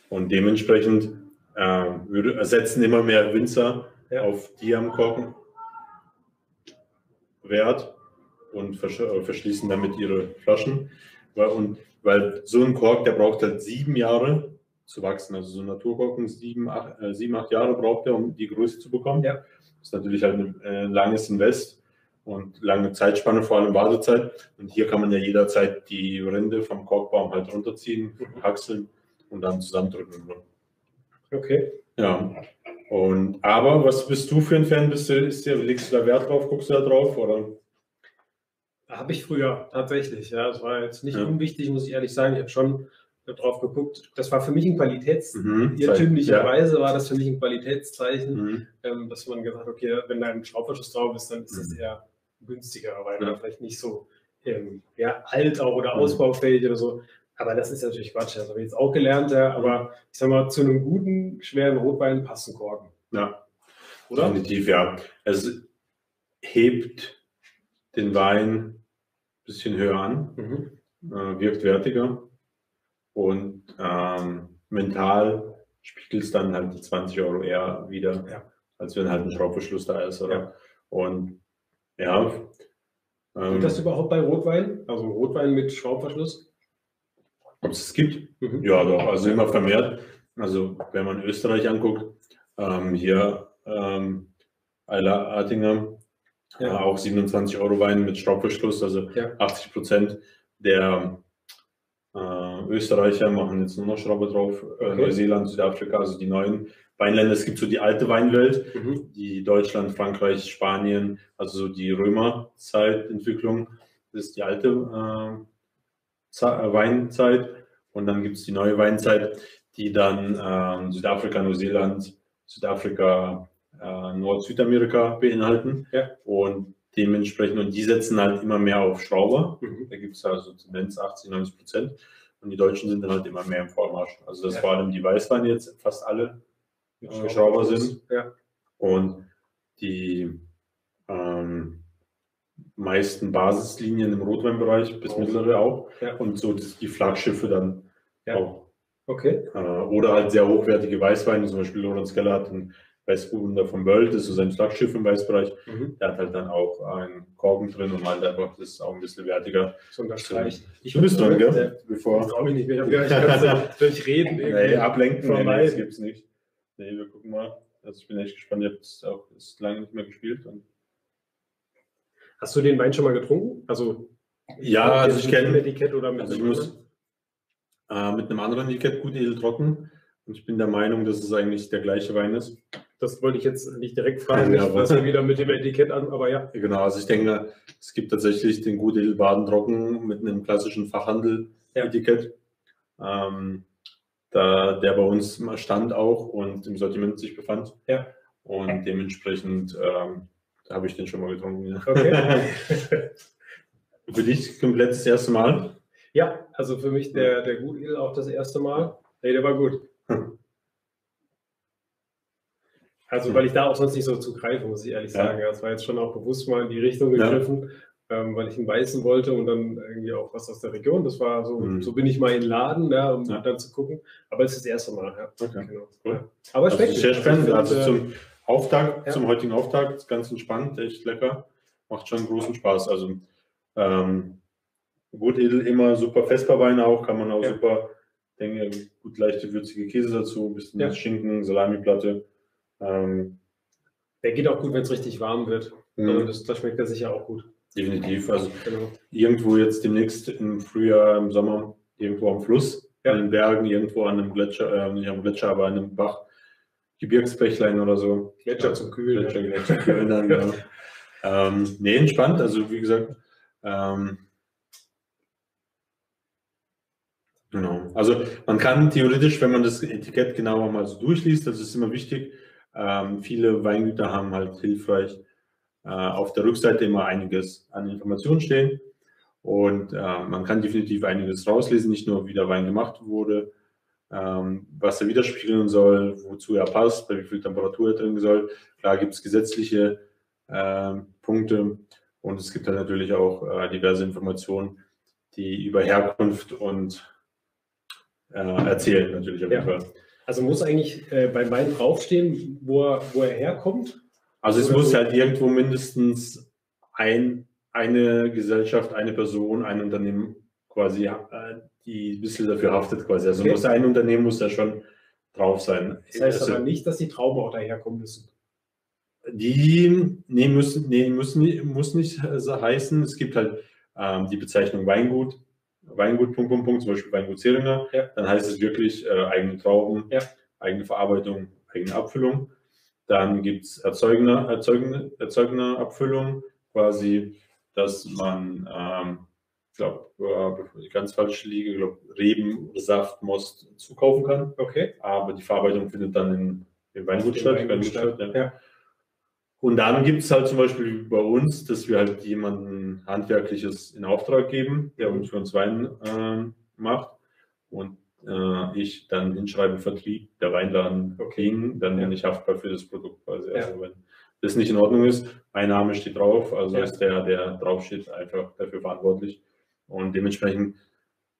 Und dementsprechend ähm, würde, ersetzen immer mehr Winzer Ja. auf Diamkorken Wert und äh, verschließen damit ihre Flaschen. Weil, und, weil so ein Kork, der braucht halt sieben Jahre zu wachsen. Also so ein Naturkorken, sieben, acht, äh, sieben, acht Jahre braucht er, um die Größe zu bekommen. Ja. Das ist natürlich halt ein äh, langes Invest und lange Zeitspanne, vor allem Wartezeit. Und hier kann man ja jederzeit die Rinde vom Korkbaum halt runterziehen, hackseln und dann zusammendrücken. okay. Ja. Und, aber was bist du für ein Fan? Bist du, ist der, legst du da Wert drauf? Guckst du da drauf? Oder? Habe ich früher tatsächlich. Ja, das war jetzt nicht Ja. unwichtig, muss ich ehrlich sagen. Ich habe schon drauf geguckt. Das war für mich ein Qualitäts. Mhm. Irrtümlicherweise war das für mich ein Qualitätszeichen, Mhm. ähm, dass man gesagt hat, okay, wenn da ein Schraubverschluss drauf ist, dann ist das Mhm. eher günstiger, weil Ja. vielleicht nicht so ähm, ja, alt auch oder Mhm. ausbaufähig oder so. Aber das ist natürlich Quatsch. Das habe ich jetzt auch gelernt. Ja. Aber ich sag mal, zu einem guten, schweren Rotwein passt ein Korken. Ja, Oder? definitiv, ja. Es hebt den Wein ein bisschen höher an, Mhm. äh, wirkt wertiger und ähm, mental spiegelt es dann halt die 20 Euro eher wieder, Ja. als wenn halt ein Schraubverschluss da ist. Oder? Ja. Und ja, ähm, Geht das überhaupt bei Rotwein? Also ein Rotwein mit Schraubverschluss? Ob es es gibt? Mhm. Ja, doch, also immer vermehrt. Also wenn man Österreich anguckt, ähm, hier ähm, Eiler Artinger, Ja. äh, auch 27 Euro Wein mit Schraubverschluss, also Ja. 80 Prozent der äh, Österreicher machen jetzt nur noch Schraube drauf, äh, Okay. Neuseeland, Südafrika, also die neuen Weinländer. Es gibt so die alte Weinwelt, Mhm. die Deutschland, Frankreich, Spanien, also so die Römerzeitentwicklung, das ist die alte äh, äh, Weinzeit. Und dann gibt es die neue Weinzeit, die dann ähm, Südafrika, Neuseeland, Südafrika, äh, Nord-Südamerika beinhalten. Ja. Und dementsprechend, und die setzen halt immer mehr auf Schrauber. Mhm. Da gibt es also Tendenz 80, 90 Prozent. Und die Deutschen sind dann halt immer mehr im Vormarsch. Also dass Ja. vor allem die Weißweine jetzt fast alle äh, Schrauber sind. Ja. Und die ähm, meisten Basislinien im Rotweinbereich bis Auch. mittlere auch. Ja. Und so die Flaggschiffe dann Ja. auch. Okay. Äh, oder halt sehr hochwertige Weißweine, zum Beispiel Lorenz Keller hat einen Weißburgunder vom Wöld, das ist so sein Flaggschiff im Weißbereich. Mhm. Der hat halt dann auch einen Korken drin und halt einfach, das ist auch ein bisschen wertiger. So unterstreicht. Du bist dran, gell? Bevor. Ich traue mich nicht mehr. Ich habe ich kann es durchreden. irgendwie. Nee, ablenken, nee, nee, vermeiden. das gibt's nicht. Nee, wir gucken mal. Also ich bin echt gespannt, ich habe es auch ist lange nicht mehr gespielt. Und Hast du den Wein schon mal getrunken? Also ja, also ich kenne, Etikett oder mit also ich einem muss äh, mit einem anderen Etikett gut edel trocken. Und ich bin der Meinung, dass es eigentlich der gleiche Wein ist. Das wollte ich jetzt nicht direkt fragen, Ja, was wir wieder mit dem Etikett an, aber ja. Genau, also ich denke, es gibt tatsächlich den gut edel Baden trocken mit einem klassischen Fachhandel-Etikett. Ähm, da, der bei uns stand auch und im Sortiment sich befand. Ja. Und dementsprechend ähm, habe ich den schon mal getrunken. Ja. Okay. Für dich komplett das erste Mal? ja, also für mich der, der Gutedel auch das erste Mal. Nee, der war gut. Hm. Also, weil ich da auch sonst nicht so zugreife, muss ich ehrlich Ja. sagen. Ja, Es war jetzt schon auch bewusst mal in die Richtung Ja. gegriffen, ähm, weil ich einen weißen wollte und dann irgendwie auch was aus der Region. Das war so, Mhm. so bin ich mal in den Laden, ja, um Ja. dann zu gucken. Aber es ist das erste Mal. Ja. Okay. Genau. Cool. Ja. Aber es Also schmeckt sehr nicht. spannend. Also zum Auftakt, ja. zum heutigen Auftakt, ganz entspannt, echt lecker. Macht schon großen Spaß. Also ähm, gut edel immer super Vesperwein auch, kann man auch Ja. super, denke gut leichte würzige Käse dazu, ein bisschen Ja. Schinken, Salamiplatte. Ähm, Der geht auch gut, wenn es richtig warm wird. mh, Also das, das schmeckt er sicher auch gut. definitiv. Also Genau. irgendwo jetzt demnächst im Frühjahr, im Sommer, irgendwo am Fluss, Ja. in den Bergen, irgendwo an einem Gletscher, äh, nicht am Gletscher, aber an einem Bach, Gebirgsbächlein oder so. Gletscher zum Kühlen. Gletscher. Gletscher kühlen dann, ja. ähm, nee, entspannt, also wie gesagt, ähm, Genau. Also man kann theoretisch, wenn man das Etikett genauer mal so durchliest, das ist immer wichtig. Ähm, viele Weingüter haben halt hilfreich äh, auf der Rückseite immer einiges an Informationen stehen. Und äh, man kann definitiv einiges rauslesen, nicht nur wie der Wein gemacht wurde, was er widerspiegeln soll, wozu er passt, bei wie viel Temperatur er drin soll. Klar gibt es gesetzliche äh, Punkte und es gibt dann natürlich auch äh, diverse Informationen, die über Herkunft und äh, erzählen natürlich auf jeden ja. Fall. Also muss eigentlich äh, beim Wein draufstehen, wo er, wo er herkommt? Also es Oder muss so? halt irgendwo mindestens ein, eine Gesellschaft, eine Person, ein Unternehmen quasi, äh, die ein bisschen dafür haftet quasi. Also okay. muss ein Unternehmen muss da schon drauf sein. Das heißt also, aber nicht, dass die Trauben auch daherkommen müssen. Die nee, müssen, nee, müssen, muss nicht heißen. Es gibt halt ähm, die Bezeichnung Weingut, Weingut, Punkt, Punkt, Punkt, zum Beispiel Weingut Zeringer. Ja. Dann heißt es wirklich äh, eigene Trauben, ja. eigene Verarbeitung, eigene Abfüllung. Dann gibt es Erzeugner, Erzeugner, Erzeugner Abfüllung, quasi, dass man, ähm, glaube, bevor ich ganz falsch liege, glaube Reben, Saft, Most zukaufen kann. Okay. Aber die Verarbeitung findet dann in, in Weingut statt. Statt ja. Und dann gibt es halt zum Beispiel bei uns, dass wir halt jemanden Handwerkliches in Auftrag geben, der uns für uns Wein äh, macht. Und äh, ich dann hinschreibe Vertrieb, der Weinladen okay. dann bin ich haftbar für das Produkt quasi. Ja. Also wenn das nicht in Ordnung ist, mein Name steht drauf, also ja. ist der, der draufsteht, einfach dafür verantwortlich. Und dementsprechend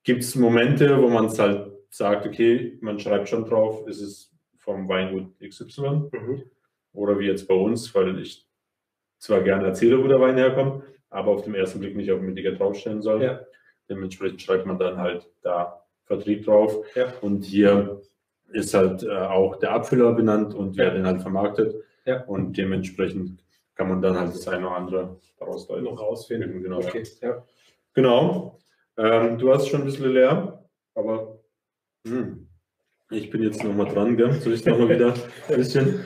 gibt es Momente, wo man es halt sagt, okay, man schreibt schon drauf, ist es vom Weingut XY. Mhm oder wie jetzt bei uns, weil ich zwar gerne erzähle, wo der Wein herkommt, aber auf den ersten Blick nicht auf dem Etikett draufstellen soll. Ja. Dementsprechend schreibt man dann halt da Vertrieb drauf. Ja. Und hier ist halt äh, auch der Abfüller benannt und wer den halt vermarktet. Ja. Und dementsprechend kann man dann halt das eine oder andere daraus noch rausfinden. Genau. Okay. Ja. Genau. Ähm, du hast schon ein bisschen leer, aber hm, ich bin jetzt nochmal dran, gell? Soll ich nochmal wieder ein bisschen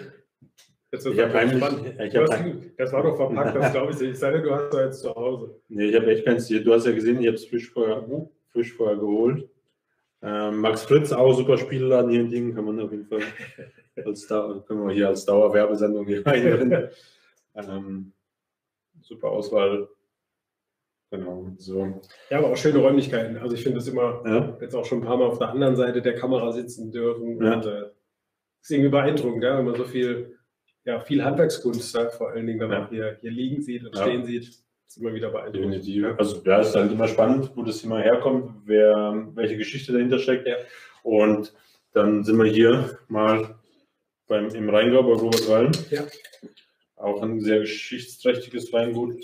Jetzt ich habe eigentlich, ich hab ein, das war doch verpackt, das glaube ich. Ich sage, du hast da jetzt zu Hause. Nee, ich habe echt keins. Du hast ja gesehen, ich habe es frisch vorher, frisch vorher geholt. Ähm, Max Fritz, auch super Spielladen hier in Dingen, kann man auf jeden Fall als Dauer, können wir hier als Dauerwerbesendung hier rein. ähm, super Auswahl. Genau, so. Ja, aber auch schöne Räumlichkeiten. Also ich finde es immer, ja. jetzt auch schon ein paar Mal auf der anderen Seite der Kamera sitzen dürfen. Ja. Und, äh, ist irgendwie beeindruckend, ja, wenn man so viel ja, viel Handwerkskunst da vor allen Dingen dann ja. auch hier, hier liegen sieht und ja. stehen sieht. Das ist immer wieder beeindruckend. Definitiv. Also ja, es ist halt immer spannend, wo das immer herkommt, wer, welche Geschichte dahinter steckt. Ja. Und dann sind wir hier mal beim, im Rheingau bei Robert Wallen. Ja. Auch ein sehr geschichtsträchtiges Weingut.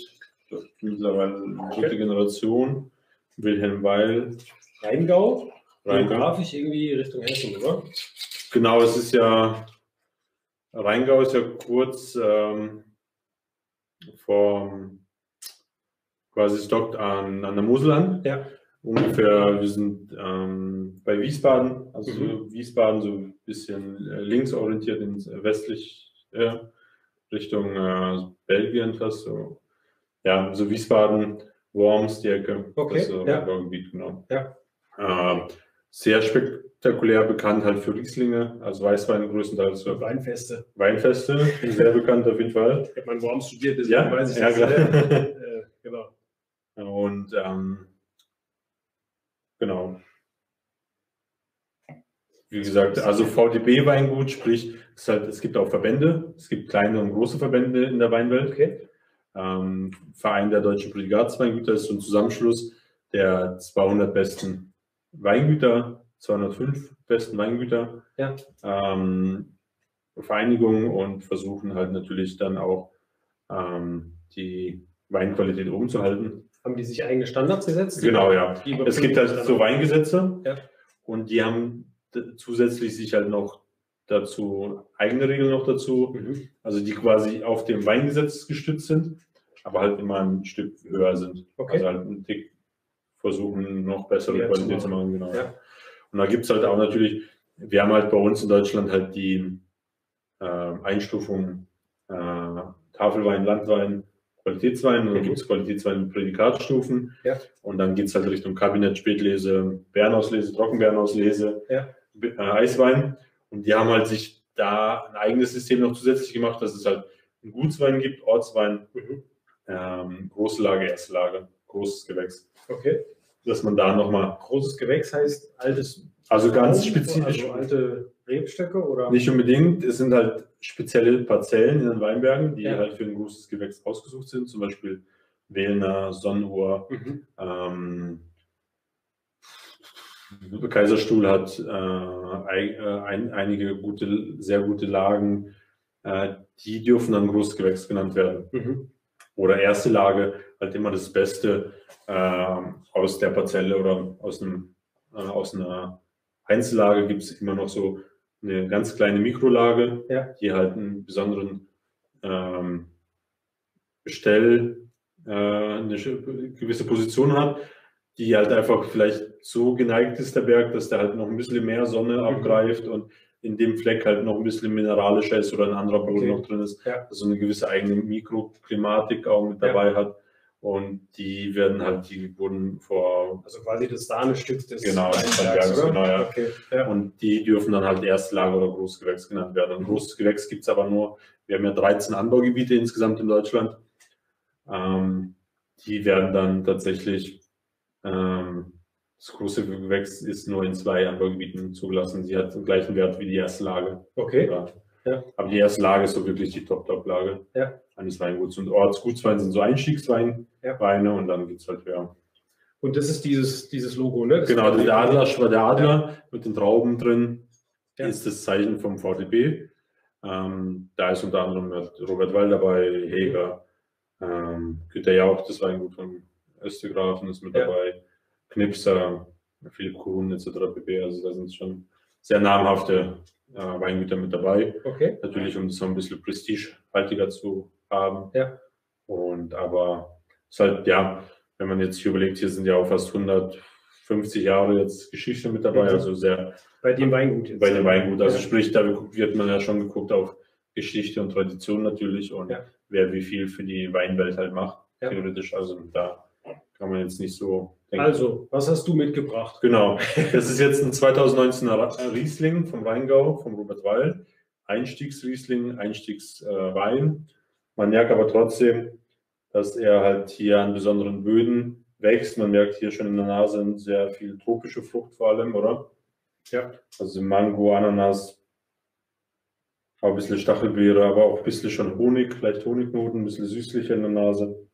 Mittlerweile eine dritte Generation. Wilhelm Weil. Rheingau? Rheingau. Geografisch irgendwie Richtung Hessen, oder? Genau, es ist ja Rheingau ist ja kurz ähm, vor quasi stockt an, an der Mosel an. Ja. Ungefähr, wir sind ähm, bei Wiesbaden, also mhm. Wiesbaden so ein bisschen äh, links orientiert ins äh, westlich äh, Richtung äh, Belgien fast so. Ja, so Wiesbaden, Worms, die Ecke. Okay. Das so ja. Gebiet, genau. Ja. Äh, sehr spek spektakulär bekannt halt für Rieslinge, also Weißwein größtenteils für Weinfeste. Weinfeste, sehr bekannt auf jeden Fall. Ich habe meinen Worms studiert, deswegen ja, weiß ich ja, das. äh, genau. Und ähm, genau. Wie gesagt, also VDB-Weingut, sprich, es, halt, es, gibt auch Verbände, es gibt kleine und große Verbände in der Weinwelt. Okay. Ähm, Verein der deutschen Brigatsweingüter ist so ein Zusammenschluss der 200 besten Weingüter 205 besten Weingüter ja. ähm, Vereinigungen und versuchen halt natürlich dann auch ähm, die Weinqualität oben zu halten. Haben die sich eigene Standards gesetzt? Genau, ja. Es gibt halt so Weingesetze ja. und die haben zusätzlich sich halt noch dazu eigene Regeln noch dazu, mhm. also die quasi auf dem Weingesetz gestützt sind, aber halt immer ein Stück höher sind. Okay. Also halt einen Tick versuchen, noch bessere ja, Qualität zu machen. Genau. Ja. Und da gibt es halt auch natürlich, wir haben halt bei uns in Deutschland halt die äh, Einstufung äh, Tafelwein, Landwein, Qualitätswein und dann Mhm. gibt es Qualitätswein mit Prädikatstufen. Ja. Und dann geht es halt Richtung Kabinett, Spätlese, Bärenauslese, Trockenbeerenauslese, Ja. äh, Eiswein. Und die haben halt sich da ein eigenes System noch zusätzlich gemacht, dass es halt einen Gutswein gibt, Ortswein, Mhm. Ähm, große Lage, erste Lage, großes Gewächs. Okay. Dass man da nochmal, Großes Gewächs heißt altes. also ganz spezifisch, Also alte Rebstöcke oder? nicht unbedingt, es sind halt spezielle Parzellen in den Weinbergen, die Ja. halt für ein großes Gewächs ausgesucht sind, zum Beispiel Wählner, Sonnenuhr, Mhm. ähm, Kaiserstuhl hat äh, äh, ein, einige gute, sehr gute Lagen, äh, die dürfen dann großes Gewächs genannt werden. Mhm. Oder erste Lage halt immer das Beste ähm, aus der Parzelle oder aus, einem, äh, aus einer Einzellage gibt es immer noch so eine ganz kleine Mikrolage, Ja. die halt einen besonderen ähm, Bestell, äh, eine gewisse Position hat, die halt einfach vielleicht so geneigt ist, der Berg, dass der halt noch ein bisschen mehr Sonne abgreift und in dem Fleck halt noch ein bisschen mineralischer ist oder ein anderer Boden Okay. noch drin ist, Ja. also eine gewisse eigene Mikroklimatik auch mit Ja. dabei hat. Und die werden halt, die wurden vor, Also quasi das Sahnestück des Genau, das Weinbergs, genau, ja. Okay. Ja. und die dürfen dann halt Erstlage oder Großgewächs genannt werden. Und großes Gewächs gibt es aber nur, wir haben ja 13 Anbaugebiete insgesamt in Deutschland. Ähm, die werden dann tatsächlich, ähm, das große Gewächs ist nur in zwei Anbaugebieten zugelassen. Sie hat den gleichen Wert wie die erste Lage. Okay. Ja. Ja. Aber die erste Lage ist so wirklich die Top-Top-Lage Ja. eines Weinguts. Und Ortsgutswein sind so Einstiegsweine Ja. Weine und dann gibt es halt ja. Und das ist dieses, dieses Logo, ne? Das Genau, der Adler, der Adler mit den Trauben drin ist das Zeichen vom VDB. Ähm, da ist unter anderem Robert Wall dabei, Heger, ähm, Güter Jauch, das Weingut von Östergrafen ist mit dabei, Knipser, Philipp Kuhn etc. pp. Also da sind schon sehr namhafte äh, Weingüter mit dabei. Okay. Natürlich, um das so ein bisschen prestigehaltiger zu haben. Ja. Und aber es ist halt, ja, wenn man jetzt hier überlegt, hier sind ja auch fast 150 Jahre jetzt Geschichte mit dabei, Mhm. also sehr Bei dem Weingut jetzt. bei dem Weingut. Also Ja. sprich, da wird man ja schon geguckt auf Geschichte und Tradition natürlich und Ja. wer wie viel für die Weinwelt halt macht, Ja. theoretisch. Also da kann man jetzt nicht so. Also, was hast du mitgebracht? Genau. Das ist jetzt ein 2019er Riesling vom Rheingau, vom Robert Weil. Einstiegsriesling, Einstiegswein. Man merkt aber trotzdem, dass er halt hier an besonderen Böden wächst. Man merkt hier schon in der Nase sehr viel tropische Frucht vor allem, oder? Ja. Also Mango, Ananas, auch ein bisschen Stachelbeere, aber auch ein bisschen schon Honig, vielleicht Honignoten, ein bisschen süßlicher in der Nase.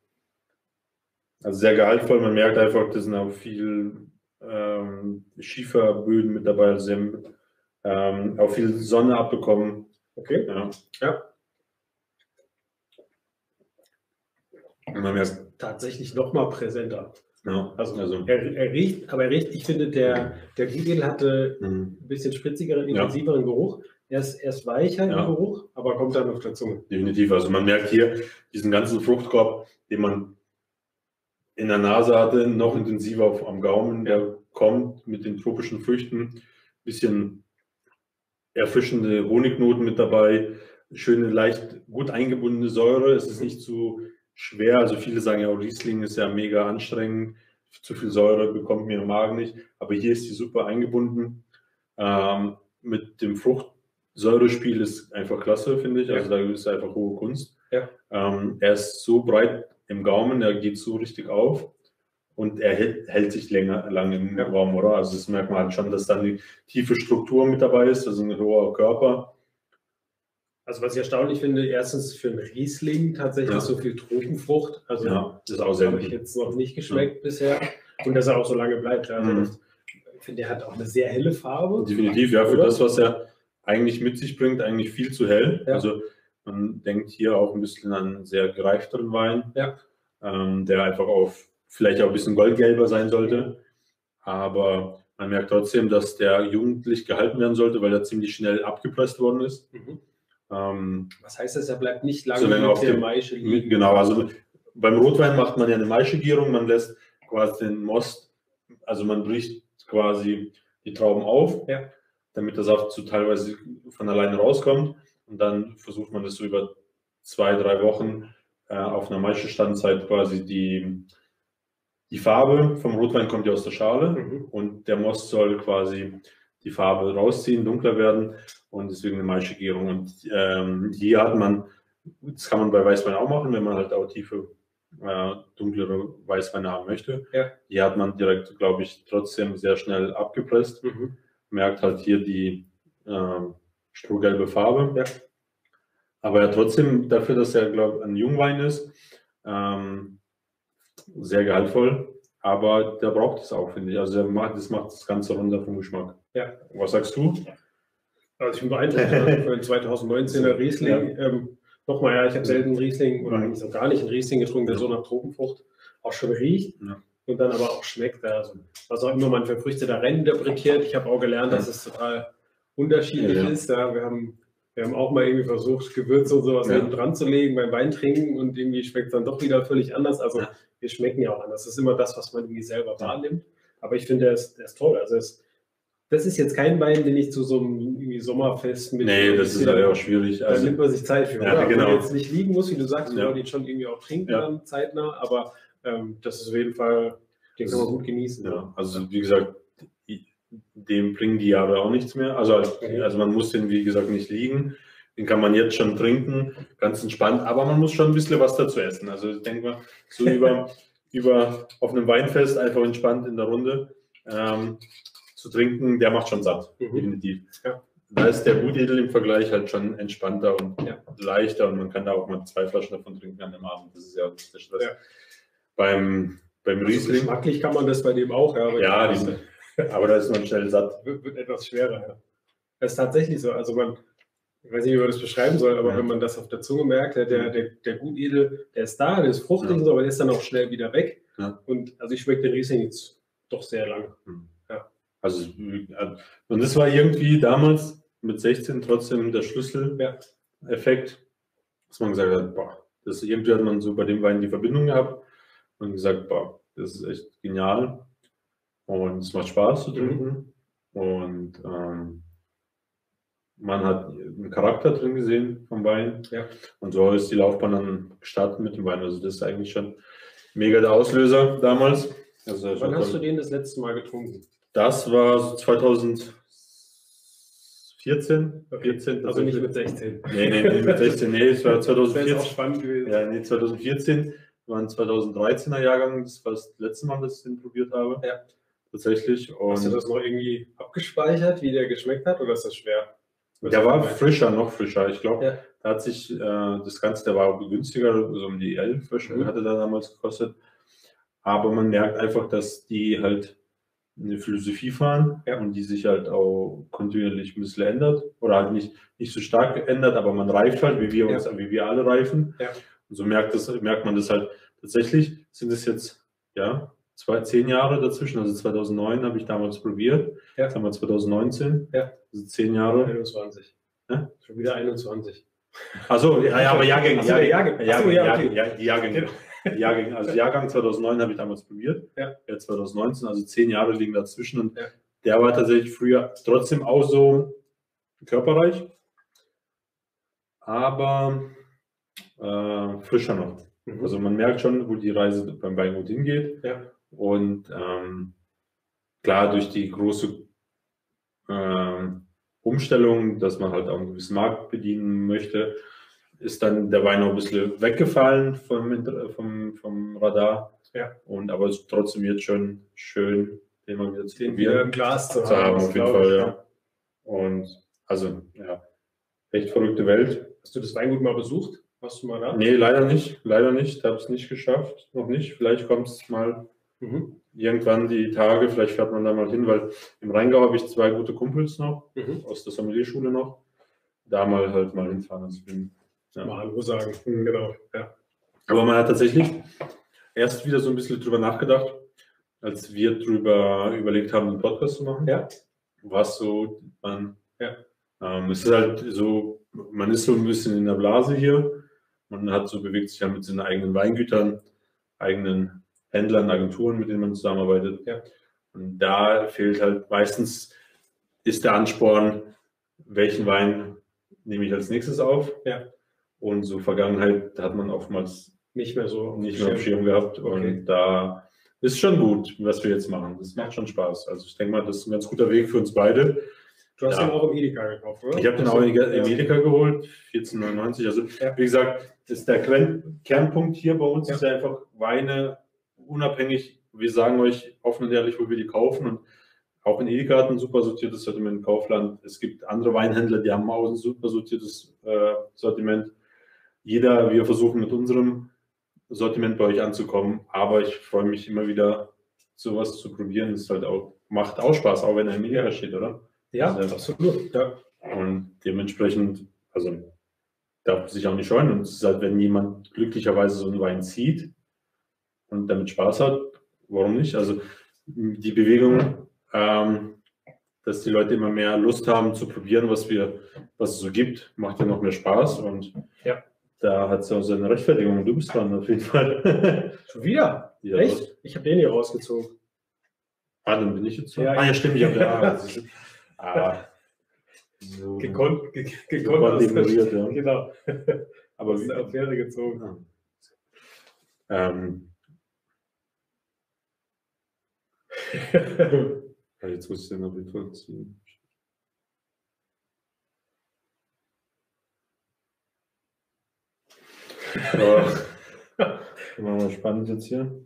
Also sehr gehaltvoll. Man merkt einfach, da sind auch viel ähm, Schieferböden mit dabei, also sie haben ähm, auch viel Sonne abbekommen. Okay. Ja. Ja. Und man merkt, Tatsächlich nochmal präsenter. ja, Also, also er, er riecht, aber er riecht, ich finde, der, der Gudel hatte mh, ein bisschen spritzigeren, Ja. intensiveren Geruch. Er ist erst weicher Ja. im Geruch, aber kommt dann auf der Zunge. definitiv. Also man merkt hier diesen ganzen Fruchtkorb, den man in der Nase hatte, noch intensiver auf, am Gaumen. Der kommt mit den tropischen Früchten, bisschen erfrischende Honignoten mit dabei, schöne, leicht gut eingebundene Säure. Es ist nicht zu schwer. Also viele sagen ja, oh, Riesling ist ja mega anstrengend. Zu viel Säure bekommt mir im Magen nicht. Aber hier ist die super eingebunden. Ähm, mit dem Fruchtsäurespiel ist einfach klasse, finde ich. Also da ist einfach hohe Kunst. Ja. Ähm, er ist so breit im Gaumen, er geht so richtig auf und er hält, hält sich länger, lang im Ja. Raum, oder? Also das merkt man halt schon, dass dann die tiefe Struktur mit dabei ist, also ein hoher Körper. Also was ich erstaunlich finde, erstens für einen Riesling tatsächlich Ja. so viel Tropenfrucht. Also Ja, das ist auch sehr habe ich jetzt noch nicht geschmeckt bisher. Und dass er auch so lange bleibt. Also Mhm. Ich finde, er hat auch eine sehr helle Farbe. Definitiv, ja, für Oder? das, was er eigentlich mit sich bringt, eigentlich viel zu hell. Also man denkt hier auch ein bisschen an einen sehr gereifteren Wein, Ja. ähm, der einfach auf vielleicht auch ein bisschen goldgelber sein sollte. Aber man merkt trotzdem, dass der jugendlich gehalten werden sollte, weil er ziemlich schnell abgepresst worden ist. Mhm. Ähm, Was heißt das? Er bleibt nicht lange Solange auf der Maische liegen. genau, also beim Rotwein macht man ja eine Maischegierung, man lässt quasi den Most, also man bricht quasi die Trauben auf, Ja. damit der Saft so teilweise von alleine rauskommt und dann versucht man das so über zwei, drei Wochen äh, auf einer Maischestandzeit quasi die, die Farbe vom Rotwein kommt ja aus der Schale Mhm. und der Most soll quasi die Farbe rausziehen, dunkler werden und deswegen eine Maischegärung. Und ähm, hier hat man, das kann man bei Weißwein auch machen, wenn man halt auch tiefe, äh, dunklere Weißweine haben möchte. Ja. Hier hat man direkt, glaube ich, trotzdem sehr schnell abgepresst. Mhm. Merkt halt hier die ähm, strohgelbe Farbe. Ja. Aber ja trotzdem dafür, dass er, glaube ich, ein Jungwein ist, ähm, sehr gehaltvoll. Aber der braucht es auch, finde ich. Also der macht, das macht das Ganze runter vom Geschmack. Ja. Was sagst du? Also ich bin beeindruckt für den 2019er Riesling. Ähm, Nochmal, ja, ich habe selten Riesling oder eigentlich so gar nicht einen Riesling getrunken, der so nach Tropenfrucht auch schon riecht Ja. und dann aber auch schmeckt. Also, was auch immer man für Früchte da reininterpretiert. Ich habe auch gelernt, dass es total unterschiedlich Ja, ja. ist. Ja, wir, haben, wir haben auch mal irgendwie versucht, Gewürze und sowas Ja. dran zu legen beim Wein trinken und irgendwie schmeckt es dann doch wieder völlig anders. Also Ja. wir schmecken ja auch anders. Das ist immer das, was man irgendwie selber wahrnimmt. Aber ich finde, der ist, der ist toll. Also es, das ist jetzt kein Wein, den ich zu so einem Sommerfest mit. Nee, das ist halt auch schwierig. Da Also, nimmt man sich Zeit für. Ja, oder? genau. Wo jetzt nicht liegen muss, wie du sagst, Ja. wollen ihn schon irgendwie auch trinken Ja. dann zeitnah, aber ähm, das ist auf jeden Fall, den kann man gut genießen. ja, also wie gesagt, dem bringen die Jahre auch nichts mehr. Also, Okay. also man muss den, wie gesagt, nicht liegen. Den kann man jetzt schon trinken, ganz entspannt, aber man muss schon ein bisschen was dazu essen. Also ich denke mal, so über, über auf einem Weinfest einfach entspannt in der Runde ähm, zu trinken, der macht schon satt, Mhm. definitiv. Ja. Da ist der Gutedel im Vergleich halt schon entspannter und Ja. leichter und man kann da auch mal zwei Flaschen davon trinken an dem Abend. Das ist ja nicht der Stress. Ja. Beim, beim Also Riesling, geschmacklich kann man das bei dem auch, ja. ja, die, aber da ist man schnell satt. wird, wird etwas schwerer. Ja. Das ist tatsächlich so. Also man, ich weiß nicht, wie man das beschreiben soll, aber Ja. wenn man das auf der Zunge merkt, der, der, der, der Gutedel, der ist da, der ist fruchtig, Ja. und so, aber der ist dann auch schnell wieder weg. Ja. Und also ich schmecke den Riesling jetzt doch sehr lang. Also, und das war irgendwie damals mit 16 trotzdem der Schlüsseleffekt, dass man gesagt hat, boah, das irgendwie hat man so bei dem Wein die Verbindung gehabt und gesagt, boah, das ist echt genial und es macht Spaß zu trinken und ähm, man hat einen Charakter drin gesehen vom Wein Ja. und so ist die Laufbahn dann gestartet mit dem Wein. Also das ist eigentlich schon mega der Auslöser damals. Also Wann hast du den das letzte Mal getrunken? das war so 2014. 14, Also nicht mit 16. Nee, nee, nee, mit 16. Nee, es war Das wäre auch 2014. spannend gewesen. Ja, nee, 2014 war ein 2013er Jahrgang. Das war das letzte Mal, dass ich den probiert habe. Ja. Tatsächlich. Hast du Und das noch irgendwie abgespeichert, wie der geschmeckt hat, oder ist das schwer? der war frischer, noch frischer. Ich glaube, Ja. da hat sich äh, das Ganze, der war auch günstiger, so um die 11 Flaschen Mhm. hatte der damals gekostet. Aber man merkt einfach, dass die halt eine Philosophie fahren Ja. und die sich halt auch kontinuierlich ein bisschen ändert oder halt nicht, nicht so stark ändert, aber man reift halt, wie wir uns, wie wir alle reifen. Ja. Und so merkt, das, merkt man das halt tatsächlich, sind es jetzt, ja, zwei, zehn Jahre dazwischen, also 2009 habe ich damals probiert, Ja. jetzt haben wir 2019, Ja. also zehn Jahre. 21. Hä? Schon wieder 21. Achso, ja, ja, aber Jahrgang. Ach so, Jahrgänge, ja, Jahrgänge, okay. ja, die Jahrgänge. Die Jahrgänge. Also Jahrgang 2009 habe ich damals probiert. Ja. Ja, 2019, also zehn Jahre liegen dazwischen. Und Ja. der war tatsächlich früher trotzdem auch so körperreich, aber äh, frischer noch. Mhm. Also man merkt schon, wo die Reise beim Weingut hingeht. Ja. Und ähm, klar, durch die große ähm, Umstellung, dass man halt auch einen gewissen Markt bedienen möchte, ist dann der Wein noch ein bisschen weggefallen vom, vom, vom Radar. Ja. Und aber es ist trotzdem jetzt schon schön, den mal wieder zu Den wieder im Glas zu haben, auf jeden Fall, ich, ja. Und also, ja, echt verrückte Welt. Hast du das Weingut mal besucht? Warst du mal da? Nee, leider nicht. Leider nicht. Habe es nicht geschafft. Noch nicht. Vielleicht kommt es mal Mhm. irgendwann die Tage. Vielleicht fährt man da mal hin, weil im Rheingau habe ich zwei gute Kumpels noch, Mhm. aus der Sommelierschule noch. Da mal halt mal hinfahren. Also ja. Mal Hallo sagen. Mhm, Genau. Ja. Aber man hat tatsächlich erst wieder so ein bisschen drüber nachgedacht, als wir drüber überlegt haben, einen Podcast zu machen. Ja. Was so, man, Ja. ähm, es ist halt so, man ist so ein bisschen in der Blase hier. Man hat so, bewegt sich ja mit seinen eigenen Weingütern, eigenen Händlern, Agenturen, mit denen man zusammenarbeitet. Ja. Und da fehlt halt meistens, ist der Ansporn, welchen Wein nehme ich als nächstes auf. Ja. Und so Vergangenheit hat man oftmals nicht mehr so nicht mehr auf Schirm gehabt. Und Okay. da ist schon gut, was wir jetzt machen. Das macht schon Spaß. Also ich denke mal, das ist ein ganz guter Weg für uns beide. Du hast Ja. den auch im Edeka gekauft, oder? Ich habe den auch im Edeka geholt, 14,99. Also Ja. wie gesagt, ist der Kern, Kernpunkt hier bei uns Ja. ist ja einfach Weine unabhängig. Wir sagen euch offen und ehrlich, wo wir die kaufen. Und auch in Edeka hat ein super sortiertes Sortiment im Kaufland. Es gibt andere Weinhändler, die haben auch ein super sortiertes äh, Sortiment. Jeder, wir versuchen mit unserem Sortiment bei euch anzukommen. Aber ich freue mich immer wieder, sowas zu probieren. Es halt auch, macht auch Spaß, auch wenn er im Edeka steht, oder? Ja, Ja. absolut. Ja. Und dementsprechend, also darf man sich auch nicht scheuen. Und es ist halt, wenn jemand glücklicherweise so einen Wein zieht und damit Spaß hat, warum nicht? Also die Bewegung, ähm, dass die Leute immer mehr Lust haben zu probieren, was wir, was es so gibt, macht ja noch mehr Spaß. Und Ja. da hat es auch seine Rechtfertigung. Du bist dran auf jeden Fall. Schon wieder? Ja, Echt? Ich habe den hier rausgezogen. Ah, dann bin ich jetzt. Ja, ah, ja, stimmt. Ich habe ja. ah, so. Gekonnt, ge gekonnt ignoriert, ja. Genau. Aber wie, der Affäre gezogen. Ähm, ja, jetzt muss ich den auf jeden Fall ziehen. Aber, machen wir spannend jetzt hier.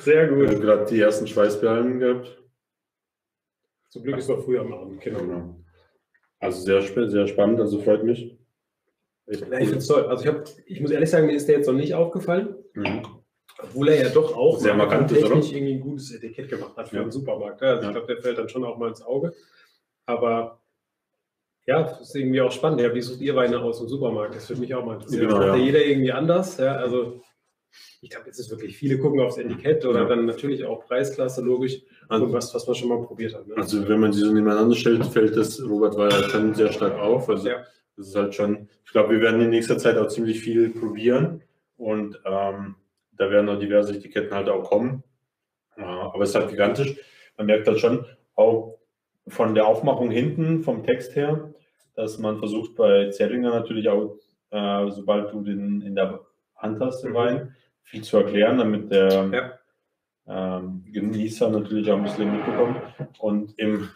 Sehr Ich gut. habe gerade die ersten Schweißperlen gehabt. Zum Glück ist noch früh am Abend. Genau. Genau. Also sehr, sehr spannend, also freut mich. Ja, ich finde toll. Also ich, hab, ich muss ehrlich sagen, mir ist der jetzt noch nicht aufgefallen, Mhm. obwohl er ja doch auch Sehr markant ist, oder? irgendwie ein gutes Etikett gemacht hat für Ja. den Supermarkt. Also Ja. ich glaube, der fällt dann schon auch mal ins Auge. Aber ja, das ist irgendwie auch spannend. Ja, wie sucht ihr Weine aus im Supermarkt? Das würde mich auch mal interessieren. Genau, ja jeder irgendwie anders. Ja, also ich glaube, jetzt ist wirklich, viele gucken aufs Etikett oder Ja. dann natürlich auch Preisklasse, logisch, Also- und was, was man schon mal probiert hat. Ne? Also wenn man sie so nebeneinander stellt, fällt das Robert Weiler schon sehr stark auf. Also Ja. Das ist halt schon, ich glaube, wir werden in nächster Zeit auch ziemlich viel probieren und ähm, da werden auch diverse Etiketten halt auch kommen. Ja, aber es ist halt gigantisch. Man merkt halt schon auch von der Aufmachung hinten, vom Text her, dass man versucht bei Zerringer natürlich auch, äh, sobald du den in der Hand hast, den Mhm. Wein, viel zu erklären, damit der Ja. ähm, Genießer natürlich auch ein bisschen mitbekommt. Und im,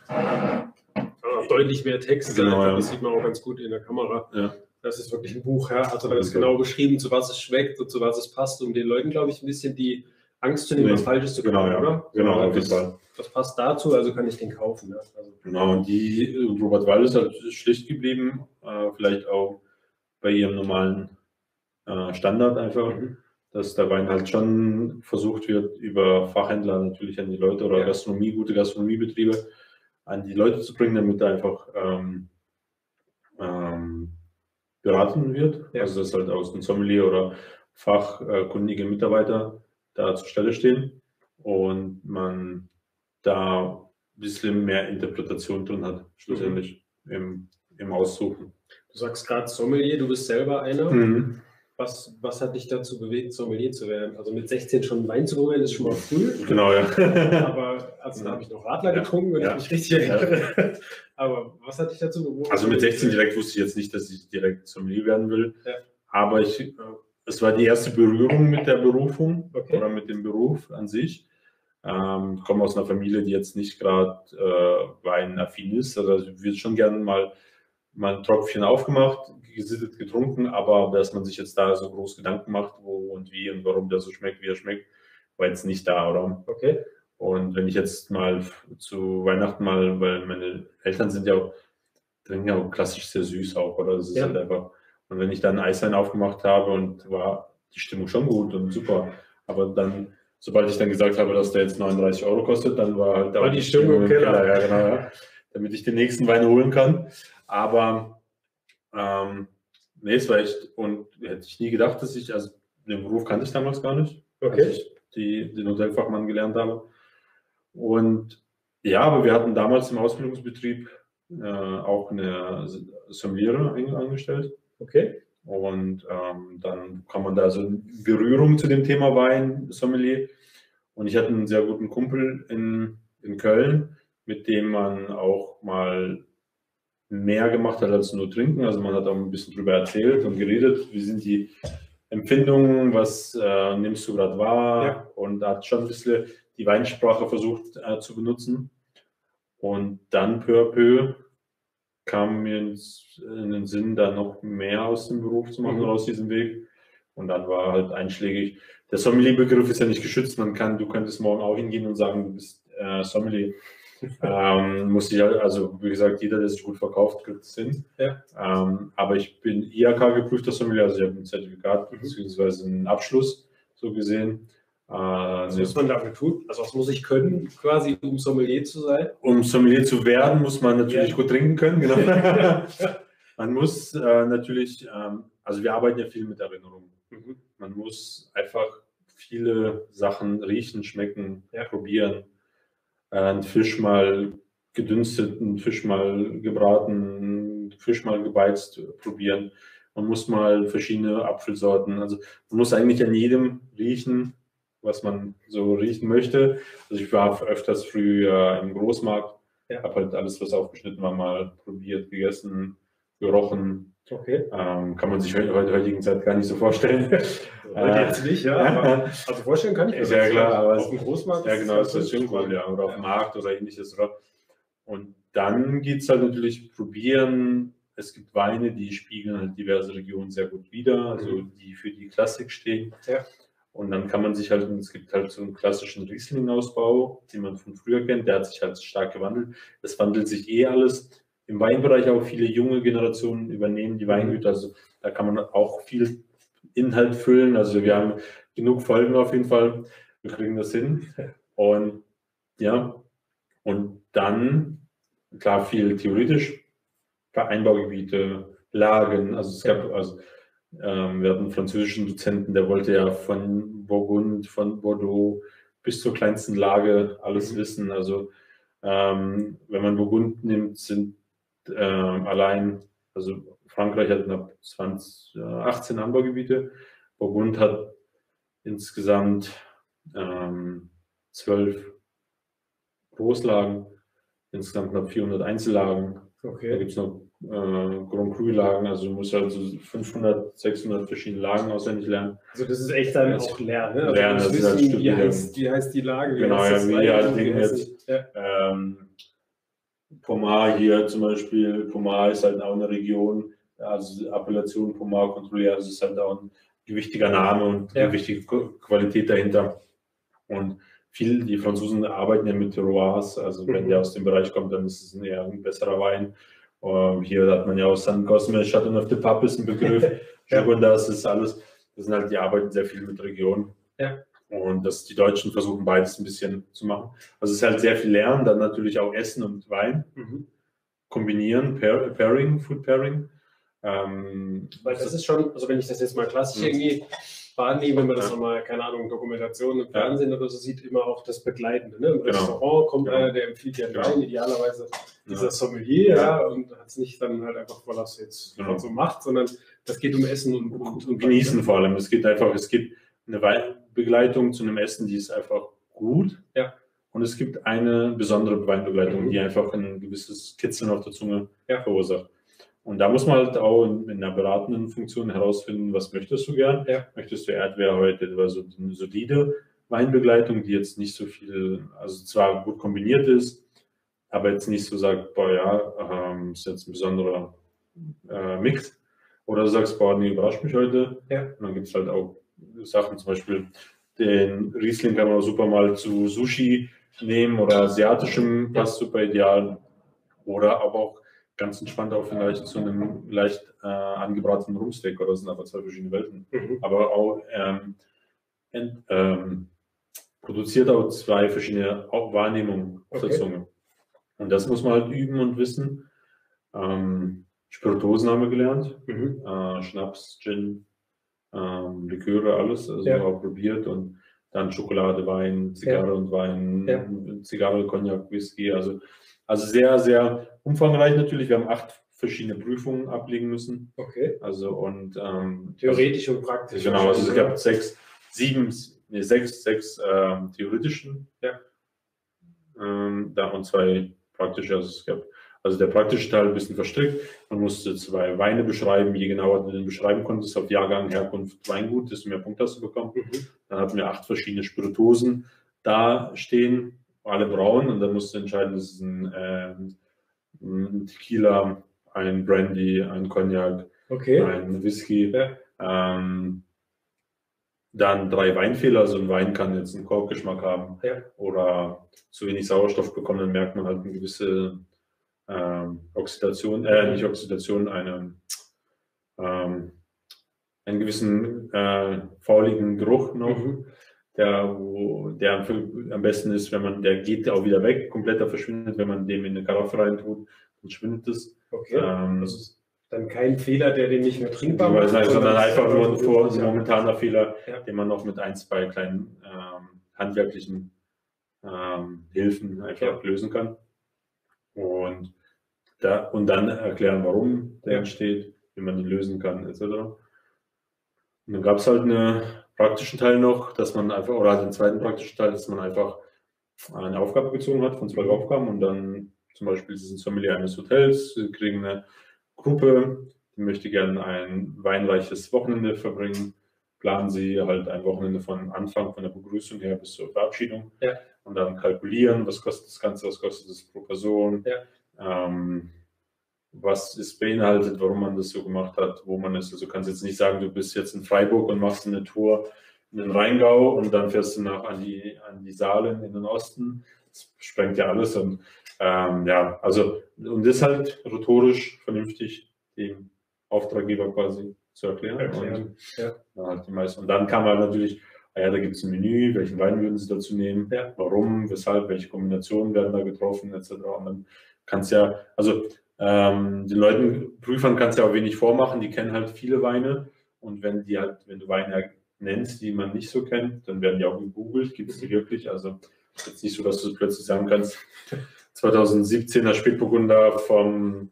Ja, deutlich mehr Text. Genau, ja. Das sieht man auch ganz gut in der Kamera. ja, Das ist wirklich ein Buch, ja. Also da ist genau beschrieben, zu was es schmeckt und zu was es passt, um den Leuten, glaube ich, ein bisschen die Angst zu nehmen, Nee. was Falsches zu genau, kaufen, ja. oder? genau, auf jeden das, Fall. das passt dazu, also kann ich den kaufen. Ja. Also, Genau, und die äh, Robert Weil ist halt schlicht geblieben, äh, vielleicht auch bei ihrem normalen äh, Standard einfach, Mhm. dass der Wein halt schon versucht wird, über Fachhändler natürlich an die Leute oder Ja. Gastronomie, gute Gastronomiebetriebe an die Leute zu bringen, damit er einfach ähm, ähm, beraten wird. Ja. Also dass halt aus dem Sommelier oder fachkundige Mitarbeiter da zur Stelle stehen und man da ein bisschen mehr Interpretation drin hat, schlussendlich im, im Aussuchen. du sagst gerade Sommelier, du bist selber einer. Mhm. Was, was hat dich dazu bewegt, Sommelier zu werden? Also mit 16 schon Wein zu probieren, ist schon mal früh. Genau, ja. Aber also da habe ich noch Radler getrunken, wenn Ja. ich mich richtig erinnere. Aber was hat dich dazu bewogen? Also mit 16 direkt wusste ich jetzt nicht, dass ich direkt Sommelier werden will. Ja. Aber ich, äh, es war die erste Berührung mit der Berufung Okay. oder mit dem Beruf an sich. Ähm, ich komme aus einer Familie, die jetzt nicht gerade äh, weinaffin ist. Also ich würde schon gerne mal, mal ein Tropfchen aufgemacht, gesittet, getrunken, aber dass man sich jetzt da so groß Gedanken macht, wo und wie und warum der so schmeckt, wie er schmeckt, war jetzt nicht da, oder? Okay. Und wenn ich jetzt mal zu Weihnachten mal, weil meine Eltern sind ja auch, trinken ja auch klassisch sehr süß auch, oder? Das ist Ja. halt einfach. Und wenn ich dann Eiswein aufgemacht habe und war die Stimmung schon gut und super, aber dann, sobald ich dann gesagt habe, dass der jetzt 39 Euro kostet, dann war halt War auch die Stimmung im Keller. Ja, genau, ja. Damit ich den nächsten Wein holen kann. Aber ähm, nee, es war echt, und hätte ich nie gedacht, dass ich, also den Beruf kannte ich damals gar nicht als Okay. ich die, den Hotelfachmann gelernt habe. Und ja, aber wir hatten damals im Ausbildungsbetrieb äh, auch eine Sommeliere angestellt. Okay. Und ähm, dann kam man da so in Berührung zu dem Thema Wein, Sommelier. Und ich hatte einen sehr guten Kumpel in, in Köln, mit dem man auch mal mehr gemacht hat als nur trinken. Also man hat auch ein bisschen drüber erzählt und geredet, wie sind die Empfindungen, was äh, nimmst du gerade wahr ja. und hat schon ein bisschen die Weinsprache versucht äh, zu benutzen. Und dann peu à peu kam mir ins, in den Sinn, da noch mehr aus dem Beruf zu machen mhm. aus diesem Weg. Und dann war halt einschlägig. Der Sommelier-Begriff ist ja nicht geschützt. Man kann, du könntest morgen auch hingehen und sagen, du bist äh, Sommelier. Ähm, muss ich also wie gesagt, jeder, der sich gut verkauft, kriegt es hin. Ja. Ähm, aber ich bin IHK geprüfter Sommelier, also ich habe ein Zertifikat mhm. bzw. einen Abschluss so gesehen. Äh, was muss man dafür tun? Also was muss ich können, quasi, um Sommelier zu sein? Um Sommelier zu werden, muss man natürlich ja. gut trinken können. Genau. man muss äh, natürlich, ähm, also wir arbeiten ja viel mit Erinnerungen. Mhm. Man muss einfach viele Sachen riechen, schmecken, ja. probieren. Einen Fisch mal gedünstet, einen Fisch mal gebraten, Fisch mal gebeizt probieren. Man muss mal verschiedene Apfelsorten, also man muss eigentlich an jedem riechen, was man so riechen möchte. Also ich war öfters früher im Großmarkt, ja. habe halt alles, was aufgeschnitten war, mal probiert, gegessen, gerochen. Okay. Ähm, kann man sich heute in der heutigen Zeit gar nicht so vorstellen. Heute jetzt nicht, ja. Aber, also vorstellen kann ich mir das. Ja, klar. Aber auf dem Großmarkt. Ja, genau, ist das cool, ja. Oder auf dem Markt oder ähnliches. Oder? Und dann geht es halt natürlich probieren. Es gibt Weine, die spiegeln halt diverse Regionen sehr gut wider, also mhm. die für die Klassik stehen. Ja. Und dann kann man sich halt, es gibt halt so einen klassischen Riesling-Ausbau, den man von früher kennt, der hat sich halt stark gewandelt. Das wandelt sich eh alles. Im Weinbereich auch viele junge Generationen übernehmen die Weingüter, also da kann man auch viel Inhalt füllen. Also wir haben genug Folgen auf jeden Fall. Wir kriegen das hin. Und ja, und dann, klar, viel theoretisch, Einbaugebiete, Lagen, also es gab, also ähm, wir hatten einen französischen Dozenten, der wollte ja von Burgund, von Bordeaux bis zur kleinsten Lage alles wissen. Also ähm, wenn man Burgund nimmt, sind ähm, allein, also Frankreich hat knapp 20, äh, 18 Anbaugebiete, Burgund hat insgesamt ähm, 12 Großlagen, insgesamt knapp 400 Einzellagen. Okay. Da gibt es noch äh, Grand Cru-Lagen, also du musst halt so 500, 600 verschiedene Lagen auswendig lernen. Also das ist echt dann auch Lernen, ne? Also lernen, das wissen, ist halt wie, heißt, wie heißt die Lage? Genau, ja, wie halt Ding jetzt. Ja. Ähm, Pomar hier zum Beispiel, Pomar ist halt auch eine Region, also Appellation Pomar kontrolliert, also ist halt auch ein gewichtiger Name und ja. eine wichtige Qualität dahinter. Und viel, die Franzosen arbeiten ja mit Terroirs, also wenn mhm. der aus dem Bereich kommt, dann ist es eher ein besserer Wein. Um, hier hat man ja auch San Cosme, Chateau of the Pape ist ein Begriff. ja. das ist alles. Das sind halt, die arbeiten sehr viel mit Regionen. Ja. Und dass die Deutschen versuchen beides ein bisschen zu machen. Also es ist halt sehr viel Lernen, dann natürlich auch Essen und Wein mhm. kombinieren, Pair, Pairing, Food Pairing. Ähm, Weil das ist schon, also wenn ich das jetzt mal klassisch mhm. irgendwie wahrnehme, wenn man das ja. nochmal, keine Ahnung, Dokumentationen im Fernsehen oder so sieht, immer auch das Begleitende. Ne? Im genau. Restaurant kommt genau. einer, der empfiehlt ja genau. Wein, idealerweise dieser ja. Sommelier, ja, und hat es nicht dann halt einfach, weil er es jetzt genau. so macht, sondern das geht um Essen und, und, und Genießen vor allem. Es geht einfach, es gibt eine Weinbegleitung zu einem Essen, die ist einfach gut. Ja. Und es gibt eine besondere Weinbegleitung, mhm. die einfach ein gewisses Kitzeln auf der Zunge ja. verursacht. Und da muss man halt auch in, in einer beratenden Funktion herausfinden, was möchtest du gern? Ja. Möchtest du Erdbeer heute etwa so eine solide Weinbegleitung, die jetzt nicht so viel, also zwar gut kombiniert ist, aber jetzt nicht so sagt, boah ja, ähm, ist jetzt ein besonderer äh, Mix. Oder du sagst, boah, nee, überrascht mich heute. Ja. Und dann gibt es halt auch Sachen, zum Beispiel den Riesling kann man auch super mal zu Sushi nehmen oder asiatischem, passt super ideal. Oder aber auch ganz entspannt auch vielleicht zu einem leicht äh, angebratenen Rumsteak oder das sind aber zwei verschiedene Welten. Mhm. Aber auch ähm, ent, ähm, produziert auch zwei verschiedene Wahrnehmungen okay. der Zunge. Und das muss man halt üben und wissen. Ähm, Spirituosen haben wir gelernt. Mhm. Äh, Schnaps, Gin, ähm, Liköre, alles, also ja. auch probiert und dann Schokolade, Wein, Zigarre ja. und Wein, ja. Zigarre, Cognac, Whisky, also, also sehr, sehr umfangreich natürlich. Wir haben acht verschiedene Prüfungen ablegen müssen. Okay. Also und ähm, theoretisch und praktisch. Genau, also es gab sechs, sieben, nee, sechs, sechs ähm, theoretischen, ja. Ähm, da und zwei praktische. Also es gab Also der praktische Teil ein bisschen verstrickt. Man musste zwei Weine beschreiben. Je genauer du den beschreiben konntest, auf Jahrgang, Herkunft, Weingut, desto mehr Punkte hast du bekommen. Mhm. Dann hatten wir acht verschiedene Spirituosen da stehen, alle braun. Und dann musst du entscheiden, das ist ein, äh, ein Tequila, ein Brandy, ein Cognac, okay. ein Whisky. Ja. Ähm, dann drei Weinfehler, also ein Wein kann jetzt einen Korkgeschmack haben ja. oder zu wenig Sauerstoff bekommen, dann merkt man halt eine gewisse ähm, Oxidation, äh, nicht Oxidation, eine, ähm, einen gewissen äh, fauligen Geruch noch, mhm. der, wo, der am, am, besten ist, wenn man, der geht auch wieder weg, komplett verschwindet, wenn man dem in eine Karaffe reintut, dann schwindet es. Okay. Ähm, das ist dann kein Fehler, der den nicht mehr trinkbar macht. Sondern, sondern einfach nur ein, vor, ein momentaner Fehler, ja. den man noch mit ein, zwei kleinen ähm, handwerklichen ähm, Hilfen einfach ja. lösen kann. Und, da, und dann erklären, warum der entsteht, wie man ihn lösen kann, etc. Und dann gab es halt einen praktischen Teil noch, dass man einfach, oder den zweiten praktischen Teil, dass man einfach eine Aufgabe gezogen hat von zwei Aufgaben und dann zum Beispiel sie sind Sommelier eines Hotels, sie kriegen eine Gruppe, die möchte gerne ein weinreiches Wochenende verbringen, planen sie halt ein Wochenende von Anfang, von der Begrüßung her bis zur Verabschiedung ja. und dann kalkulieren, was kostet das Ganze, was kostet es pro Person, ja. Ähm, was ist beinhaltet, warum man das so gemacht hat, wo man ist. Also du kannst jetzt nicht sagen, du bist jetzt in Freiburg und machst eine Tour in den Rheingau und dann fährst du nach an die, an die Saalen in den Osten. Das sprengt ja alles und ähm, ja, also um das halt rhetorisch vernünftig dem Auftraggeber quasi zu erklären. erklären. Und, ja. halt die meisten. und dann kam halt natürlich, ah ja, da gibt es ein Menü, welchen Wein würden Sie dazu nehmen, ja. warum, weshalb, welche Kombinationen werden da getroffen, etc. Und dann kannst ja, also ähm, den Leuten, Prüfern kannst du ja auch wenig vormachen, die kennen halt viele Weine und wenn die halt, wenn du Weine nennst, die man nicht so kennt, dann werden die auch gegoogelt, gibt es die wirklich, also jetzt nicht so, dass du plötzlich sagen kannst, 2017er Spätburgunder vom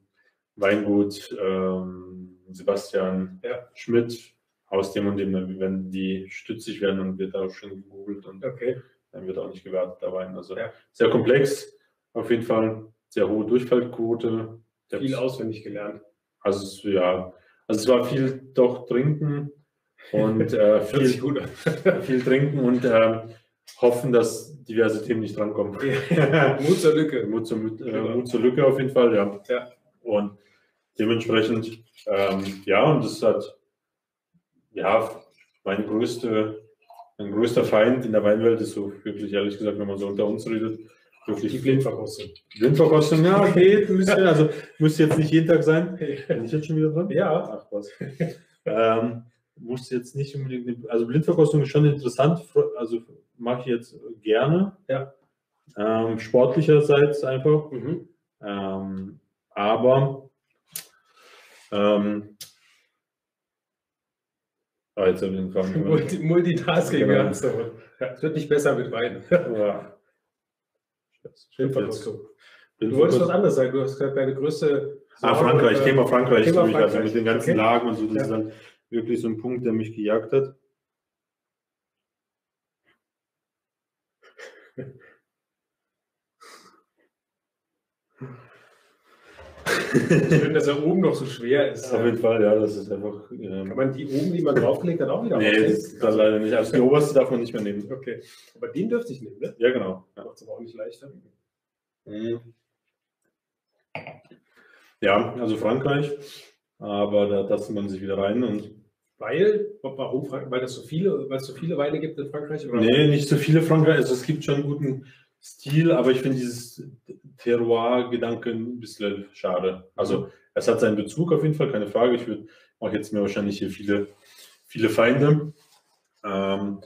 Weingut ähm, Sebastian ja. Schmidt aus dem und dem, wenn die stützig werden, dann wird da schon gegoogelt und okay. dann wird auch nicht gewertet der Wein. Also ja. sehr komplex, auf jeden Fall sehr hohe Durchfallquote. Viel auswendig gelernt. Also ja, also es war viel doch trinken und äh, viel, viel trinken und äh, hoffen, dass diverse Themen nicht drankommen. Mut zur Lücke. Mut zur, äh, genau. Mut zur Lücke auf jeden Fall, ja. ja. Und dementsprechend, ähm, ja, und das hat, ja, meine größte, mein größter Feind in der Weinwelt ist so, wirklich ehrlich gesagt, wenn man so unter uns redet, wirklich. Die Blindverkostung. Blindverkostung, ja, okay, müsste, also müsste jetzt nicht jeden Tag sein. Bin ich jetzt schon wieder dran? Ja. Ach was. ähm, muss jetzt nicht unbedingt, also Blindverkostung ist schon interessant, also mache ich jetzt gerne. Ja. Ähm, sportlicherseits einfach. Mhm. Ähm, aber ähm, ah, jetzt habe ich den Kram Multi Multitasking, genau. ja. Es wird nicht besser mit Wein. ja. Blindverkostung. Du wolltest was anderes sagen, du hast gerade deine größte. Ah, Frankreich, Thema Frankreich, Thema Frankreich. Also mit den ganzen okay. Lagen und so, das ja. ist dann wirklich so ein Punkt, der mich gejagt hat. Schön, dass er oben noch so schwer ist. Auf jeden Fall, ja, das ist einfach. Ähm Kann man die oben, die man draufgelegt hat, auch wieder Nee, das ist dann leider nicht. Also die oberste darf man nicht mehr nehmen. Okay. Aber den dürfte ich nehmen, ne? Ja, genau. Ja. Macht es aber auch nicht leichter. Mhm. Ja, also Frankreich. Aber da tastet man sich wieder rein und. Weil? Warum? Weil es so viele, weil es so viele Weine gibt in Frankreich? Oder? Nee, nicht so viele Frankreich. Also es gibt schon einen guten Stil, aber ich finde dieses Terroir-Gedanke ein bisschen schade. Also es hat seinen Bezug auf jeden Fall, keine Frage. Ich würde auch jetzt mir wahrscheinlich hier viele, viele Feinde. Ähm,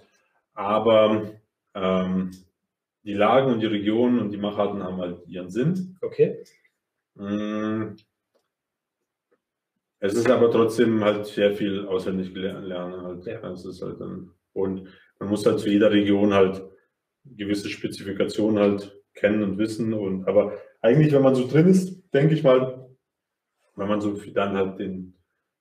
aber ähm, die Lagen und die Regionen und die Macharten haben halt ihren Sinn. Okay. Mm. Es ist aber trotzdem halt sehr viel auswendig lernen. Halt. Ja. Ist halt und man muss halt zu jeder Region halt gewisse Spezifikationen halt kennen und wissen. Und aber eigentlich, wenn man so drin ist, denke ich mal, wenn man so viel, dann halt den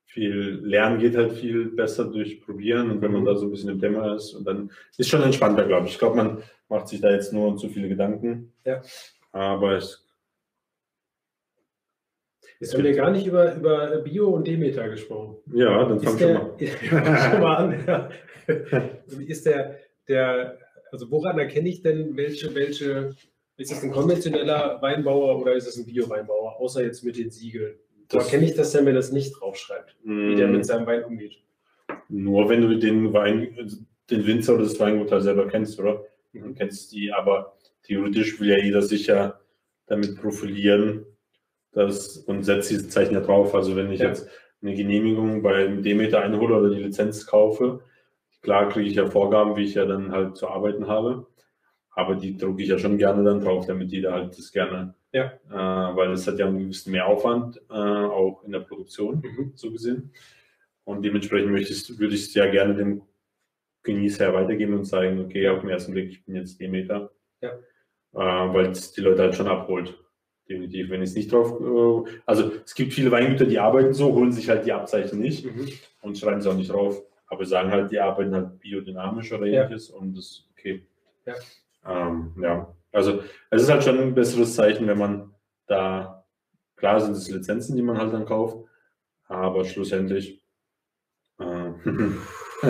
viel lernen geht halt viel besser durch Probieren und wenn man da so ein bisschen im Thema ist und dann ist schon entspannter, glaube ich. Ich glaube, man macht sich da jetzt nur zu viele Gedanken. Ja. Aber es Jetzt haben wir gar nicht über, über Bio und Demeter gesprochen. Ja, dann fang schon der, mal. ja, schon mal an. Ja. Ist der, der, also woran erkenne ich denn, welche, welche, ist das ein konventioneller Weinbauer oder ist es ein Bio-Weinbauer, außer jetzt mit den Siegeln? Das- erkenne ich das wenn er das nicht draufschreibt, wie der Mm, mit seinem Wein umgeht? Nur wenn du den Wein, den Winzer oder das Weingut halt selber kennst, oder? Mhm. kennst die, aber theoretisch will ja jeder sich ja damit profilieren das, und setzt diese Zeichen ja drauf. Also wenn ich Ja. jetzt eine Genehmigung beim Demeter einhole oder die Lizenz kaufe, klar kriege ich ja Vorgaben, wie ich ja dann halt zu arbeiten habe. Aber die drucke ich ja schon gerne dann drauf, damit jeder halt das gerne, Ja. äh, weil es hat ja einen gewissen Mehraufwand, äh, auch in der Produktion Mhm. so gesehen. Und dementsprechend möchte ich, würde ich es ja gerne dem Genießer weitergeben und zeigen, okay, auf den ersten Blick, ich bin jetzt Demeter. Ja. Äh, weil es die Leute halt schon abholt. Definitiv. Wenn ich es nicht drauf, äh, also es gibt viele Weingüter, die arbeiten so, holen sich halt die Abzeichen nicht Mhm. und schreiben es auch nicht drauf. Aber sagen halt, die arbeiten halt biodynamisch oder Ja. ähnliches und das ist okay. Ja. Ähm, ja, also es ist halt schon ein besseres Zeichen, wenn man da, klar sind es Lizenzen, die man halt dann kauft, aber schlussendlich äh,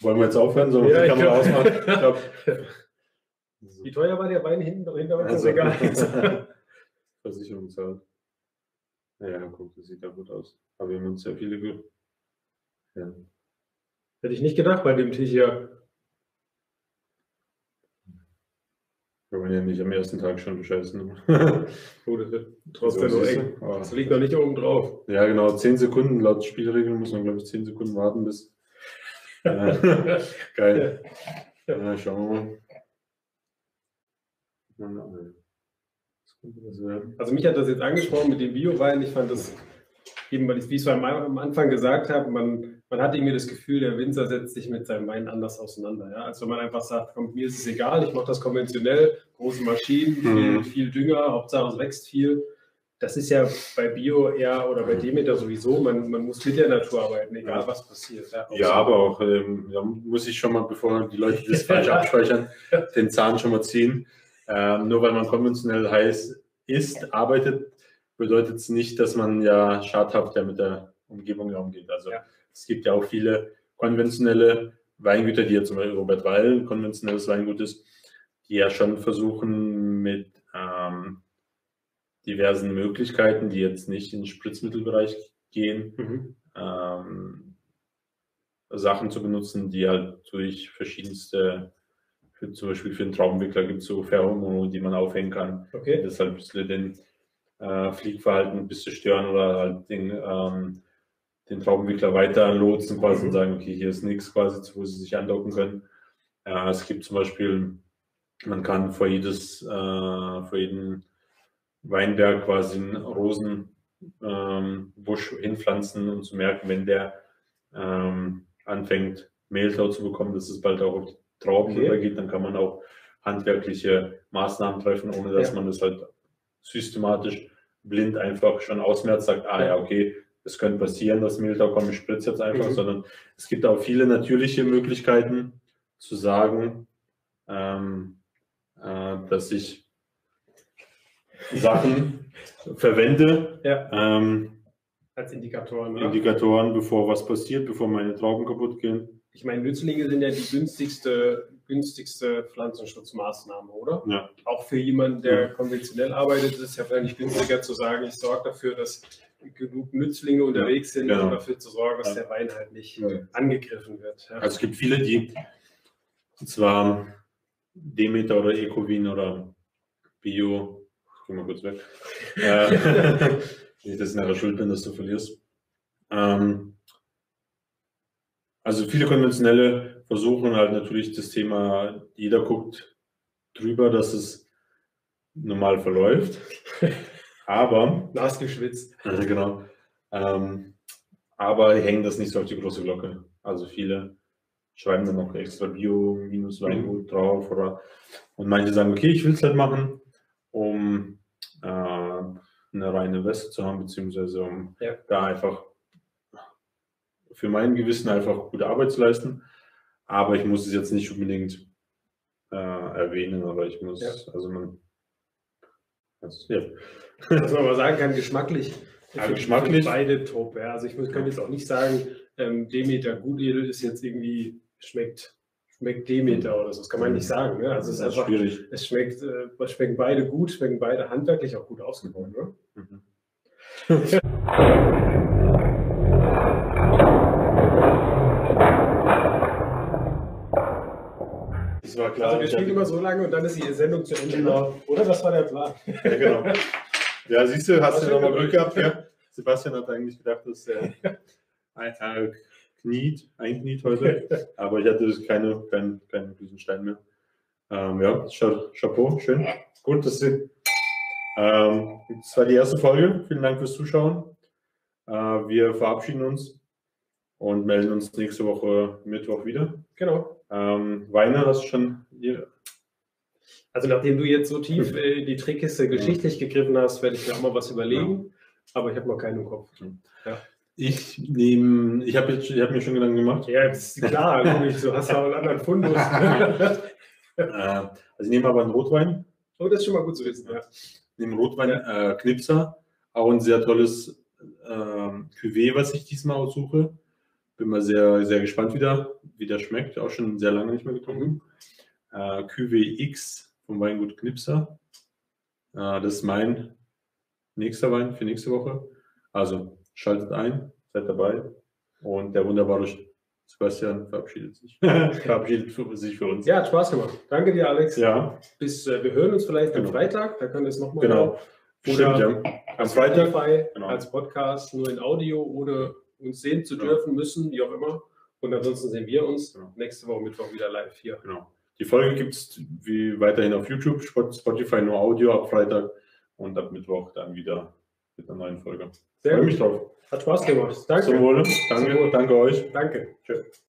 wollen wir jetzt aufhören, so Ja, die Kamera ausmachen. Ich glaub, Wie teuer war der Wein hinten, hinter uns? also, egal. Versicherung zahlt. Ja, guck, das sieht ja gut aus. Aber wir haben uns sehr viele ja. Hätte ich nicht gedacht bei dem Tisch hier. Wir wollen ja nicht am ersten Tag schon bescheißen. Oh, das wird trotzdem So, eng. Das liegt noch nicht oben drauf. Ja, genau, 10 Sekunden laut Spielregeln muss man, glaube ich, 10 Sekunden warten bis. Äh, geil. Ja, schauen wir mal. Also mich hat das jetzt angesprochen mit dem Bio-Wein. Ich fand das, eben weil ich, wie ich es am Anfang gesagt habe, man, man hat irgendwie das Gefühl, der Winzer setzt sich mit seinem Wein anders auseinander. Ja? Als wenn man einfach sagt, komm, mir ist es egal, ich mache das konventionell, große Maschinen, viel, Mhm. viel Dünger, Hauptsache es wächst viel. Das ist ja bei Bio eher oder bei Demeter sowieso, man, man muss mit der Natur arbeiten, egal was passiert. Ja, Ja, aber auch, ähm, da muss ich schon mal, bevor die Leute das falsch abspeichern, den Zahn schon mal ziehen. Ähm, nur weil man konventionell heiß ist, arbeitet, bedeutet es nicht, dass man ja schadhaft ja mit der Umgebung umgeht. Also Ja. Es gibt ja auch viele konventionelle Weingüter, die ja zum Beispiel Robert Weil ein konventionelles Weingut ist, die ja schon versuchen mit ähm, diversen Möglichkeiten, die jetzt nicht in den Spritzmittelbereich gehen, Mhm. ähm, Sachen zu benutzen, die halt durch verschiedenste, für, zum Beispiel für den Traubenwickler gibt es so Pheromone, die man aufhängen kann, Okay. das halt ein bisschen den äh, Fliegverhalten ein bisschen stören oder halt den, ähm, den Traubenwickler weiter lotsen quasi und sagen, okay, hier ist nichts quasi, wo sie sich andocken können. Äh, es gibt zum Beispiel, man kann vor jedes, äh, vor jeden Weinberg quasi einen Rosenbusch ähm, hinpflanzen und zu merken, wenn der ähm, anfängt, Mehltau zu bekommen, dass es bald auch auf die Trauben Okay. übergeht, dann kann man auch handwerkliche Maßnahmen treffen, ohne dass Ja. man das halt systematisch blind einfach schon ausmerzt, sagt, ah ja, okay, es könnte passieren, dass Mehltau kommt, ich spritze jetzt einfach, Mhm. sondern es gibt auch viele natürliche Möglichkeiten zu sagen, ähm, äh, dass ich Sachen verwende, Ja, ähm, als Indikatoren. Oder? Indikatoren, bevor was passiert, bevor meine Trauben kaputt gehen. Ich meine, Nützlinge sind ja die günstigste, günstigste Pflanzenschutzmaßnahme, oder? Ja. Auch für jemanden, der konventionell arbeitet, ist es ja vielleicht günstiger zu sagen, ich sorge dafür, dass genug Nützlinge unterwegs sind, genau. um dafür zu sorgen, dass der Wein halt nicht angegriffen wird. Also es gibt viele, die zwar Demeter oder Ecovin oder Bio, ich geh mal kurz weg, äh, ich nachher schuld bin, dass du verlierst. Ähm, also viele konventionelle versuchen halt natürlich das Thema, jeder guckt drüber, dass es normal verläuft. Aber Nass geschwitzt. also genau. Ähm, aber hängen das nicht so auf die große Glocke. Also viele schreiben dann noch extra Bio minus Weingut drauf oder und manche sagen, okay, ich will es halt machen, um äh, eine reine Weste zu haben, beziehungsweise um Ja. da einfach für mein Gewissen einfach gute Arbeit zu leisten. Aber ich muss es jetzt nicht unbedingt äh, erwähnen oder ich muss, Ja. also man Das, ja. Was man mal sagen kann, geschmacklich. Ja, geschmacklich. Beide top. Ja. Also ich könnte jetzt auch nicht sagen, ähm, Demeter Gutedel ist jetzt irgendwie, schmeckt, schmeckt Demeter oder so. Das kann man nicht sagen. Ne? Also es ist einfach, schwierig. es schmeckt, äh, schmecken beide gut, schmecken beide handwerklich auch gut ausgebaut. Ne? Mhm. war klar. Also wir spielen immer so lange und dann ist die Sendung zu Ende. Genau. Oder? Das war der Plan. Ja, genau. Ja, siehst du, hast du nochmal schön Glück gehabt, ja? Sebastian hat eigentlich gedacht, dass er äh, kniet, einkniet heute, aber ich hatte keine, keinen, keinen Riesenstein mehr. Ähm, ja, Cha- Chapeau, schön. Gut, das, sind, ähm, das war die erste Folge. Vielen Dank fürs Zuschauen. Äh, wir verabschieden uns und melden uns nächste Woche Mittwoch wieder. Genau. Ähm, Weine hast du schon hier? Also nachdem du jetzt so tief äh, die Trickkiste geschichtlich gegriffen hast, werde ich mir auch mal was überlegen. Aber ich habe noch keinen im Kopf. Ich nehme, ich habe habe mir schon Gedanken gemacht. Ja, jetzt, klar, logisch, du hast ja auch einen anderen Fundus. Äh, also ich nehme aber einen Rotwein. oh, das ist schon mal gut zu wissen. Ja. Ich nehme Rotwein äh, Knipser. Auch ein sehr tolles ähm, Cuvée, was ich diesmal aussuche. Bin mal sehr, sehr gespannt wieder, wie der schmeckt. Auch schon sehr lange nicht mehr getrunken. Äh, Cuvée X vom Weingut Knipser. Äh, das ist mein nächster Wein für nächste Woche. Also schaltet ein, seid dabei. Und der wunderbare Sebastian verabschiedet sich. verabschiedet für, sich für uns. ja, hat Spaß gemacht. Danke dir, Alex. ja Bis, äh, wir hören uns vielleicht am Genau. Freitag. Da können wir es nochmal genau. Oder Stimmt, ja. Am Freitag. Spotify, Genau. als Podcast, nur in Audio oder uns sehen zu Ja. dürfen, müssen, wie auch immer. Und ansonsten sehen wir uns Genau. nächste Woche Mittwoch wieder live hier. Genau. Die Folge gibt es wie weiterhin auf YouTube, Spot- Spotify nur Audio ab Freitag und ab Mittwoch dann wieder mit einer neuen Folge. Sehr Freue gut. mich drauf. Hat Spaß gemacht. Danke. Zum Wohle. Danke, danke euch. Danke. Tschüss.